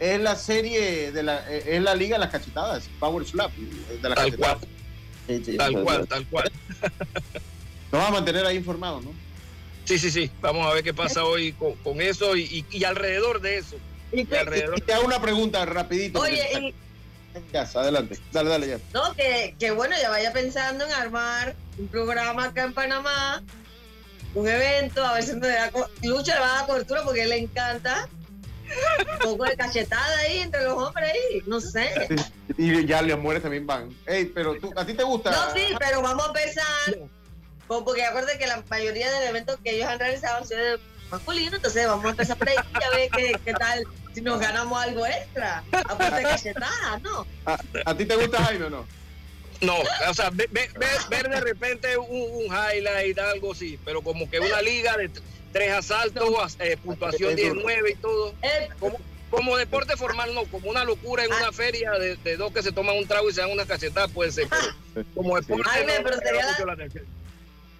es la serie de la, eh, es la liga de las cachetadas, Power Slap, de las Tal cachetadas. Sí, sí, Tal cual, tal cual. Nos va a mantener ahí informados, ¿no? Sí, sí, sí. Vamos a ver qué pasa hoy con, con eso y, y- y alrededor de eso. Y, Y alrededor. Y te hago una pregunta rapidito. Oye, Ya, adelante, dale, dale ya. no, que, que bueno, ya vaya pensando en armar un programa acá en Panamá, un evento, a ver si me da Lucho le va a dar cobertura porque a él le encanta. Un poco de cachetada ahí entre los hombres ahí, no sé. Y ya las mujeres también van. Ey, pero tú, ¿a ti te gusta? No, sí, pero vamos a empezar. Con- Porque acuérdate que la mayoría del eventos que ellos han realizado han sido de masculino, entonces vamos a empezar por ahí y a ver qué, qué tal si nos ganamos algo extra. Aparte de cachetada, ¿no? ¿A, a ti te gusta Jaime o no? No, o sea, ve- ve- ve- ver, de repente un, un highlight, algo así, pero como que una liga de tres asaltos, as- eh, puntuación 19 y todo. Eh, Como, como deporte formal, no, como una locura en una feria de, de dos que se toman un trago y se dan una cachetada, puede ser. pero *laughs* como deporte. Jaime, no pero sería llama la- mucho la atención.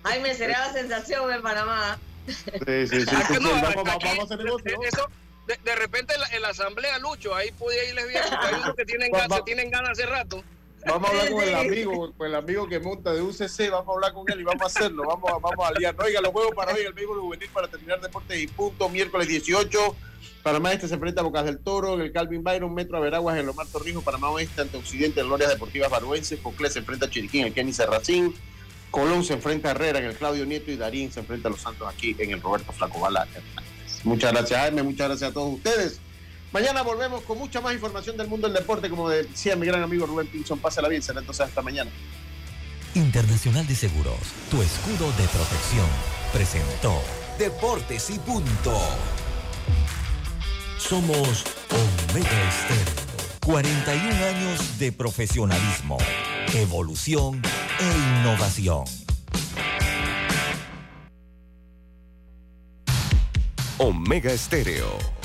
Jaime, sería la sensación en Panamá. Sí, sí, sí. Ah, sí, que no, sí, vamos, aquí- vamos, vamos a hacer negocio. Eso, de, de repente en la, en la asamblea, Lucho, ahí podía irles bien, porque hay unos que tienen Va- ganas, va- se tienen ganas hace rato. Vamos a hablar con el amigo, con el amigo que monta de UCC, vamos a hablar con él y vamos a hacerlo, vamos a, vamos a liar. Oiga, los juegos para hoy, el béisbol juvenil para terminar deportes y punto, miércoles 18. Panamá Este se enfrenta a Bocas del Toro, en el Calvin Byron, Metro Averaguas, en Lomar Torrijos, Panamá Oeste ante Occidente, en Glorias Deportivas Baruenses, Coclé se enfrenta a Chiriquín, en el Kenny Serracín, Colón se enfrenta a Herrera en el Claudio Nieto y Darín se enfrenta a Los Santos aquí en el Roberto Flaco Bala Hernández. Muchas gracias, Jaime. Muchas gracias a todos ustedes. Mañana volvemos con mucha más información del mundo del deporte, como decía mi gran amigo Rubén Pinson. Pásala bien, será entonces hasta mañana. Internacional de Seguros, tu escudo de protección, presentó Deportes y punto. Somos Omega Estéreo. 41 años de profesionalismo, evolución e innovación. Omega Estéreo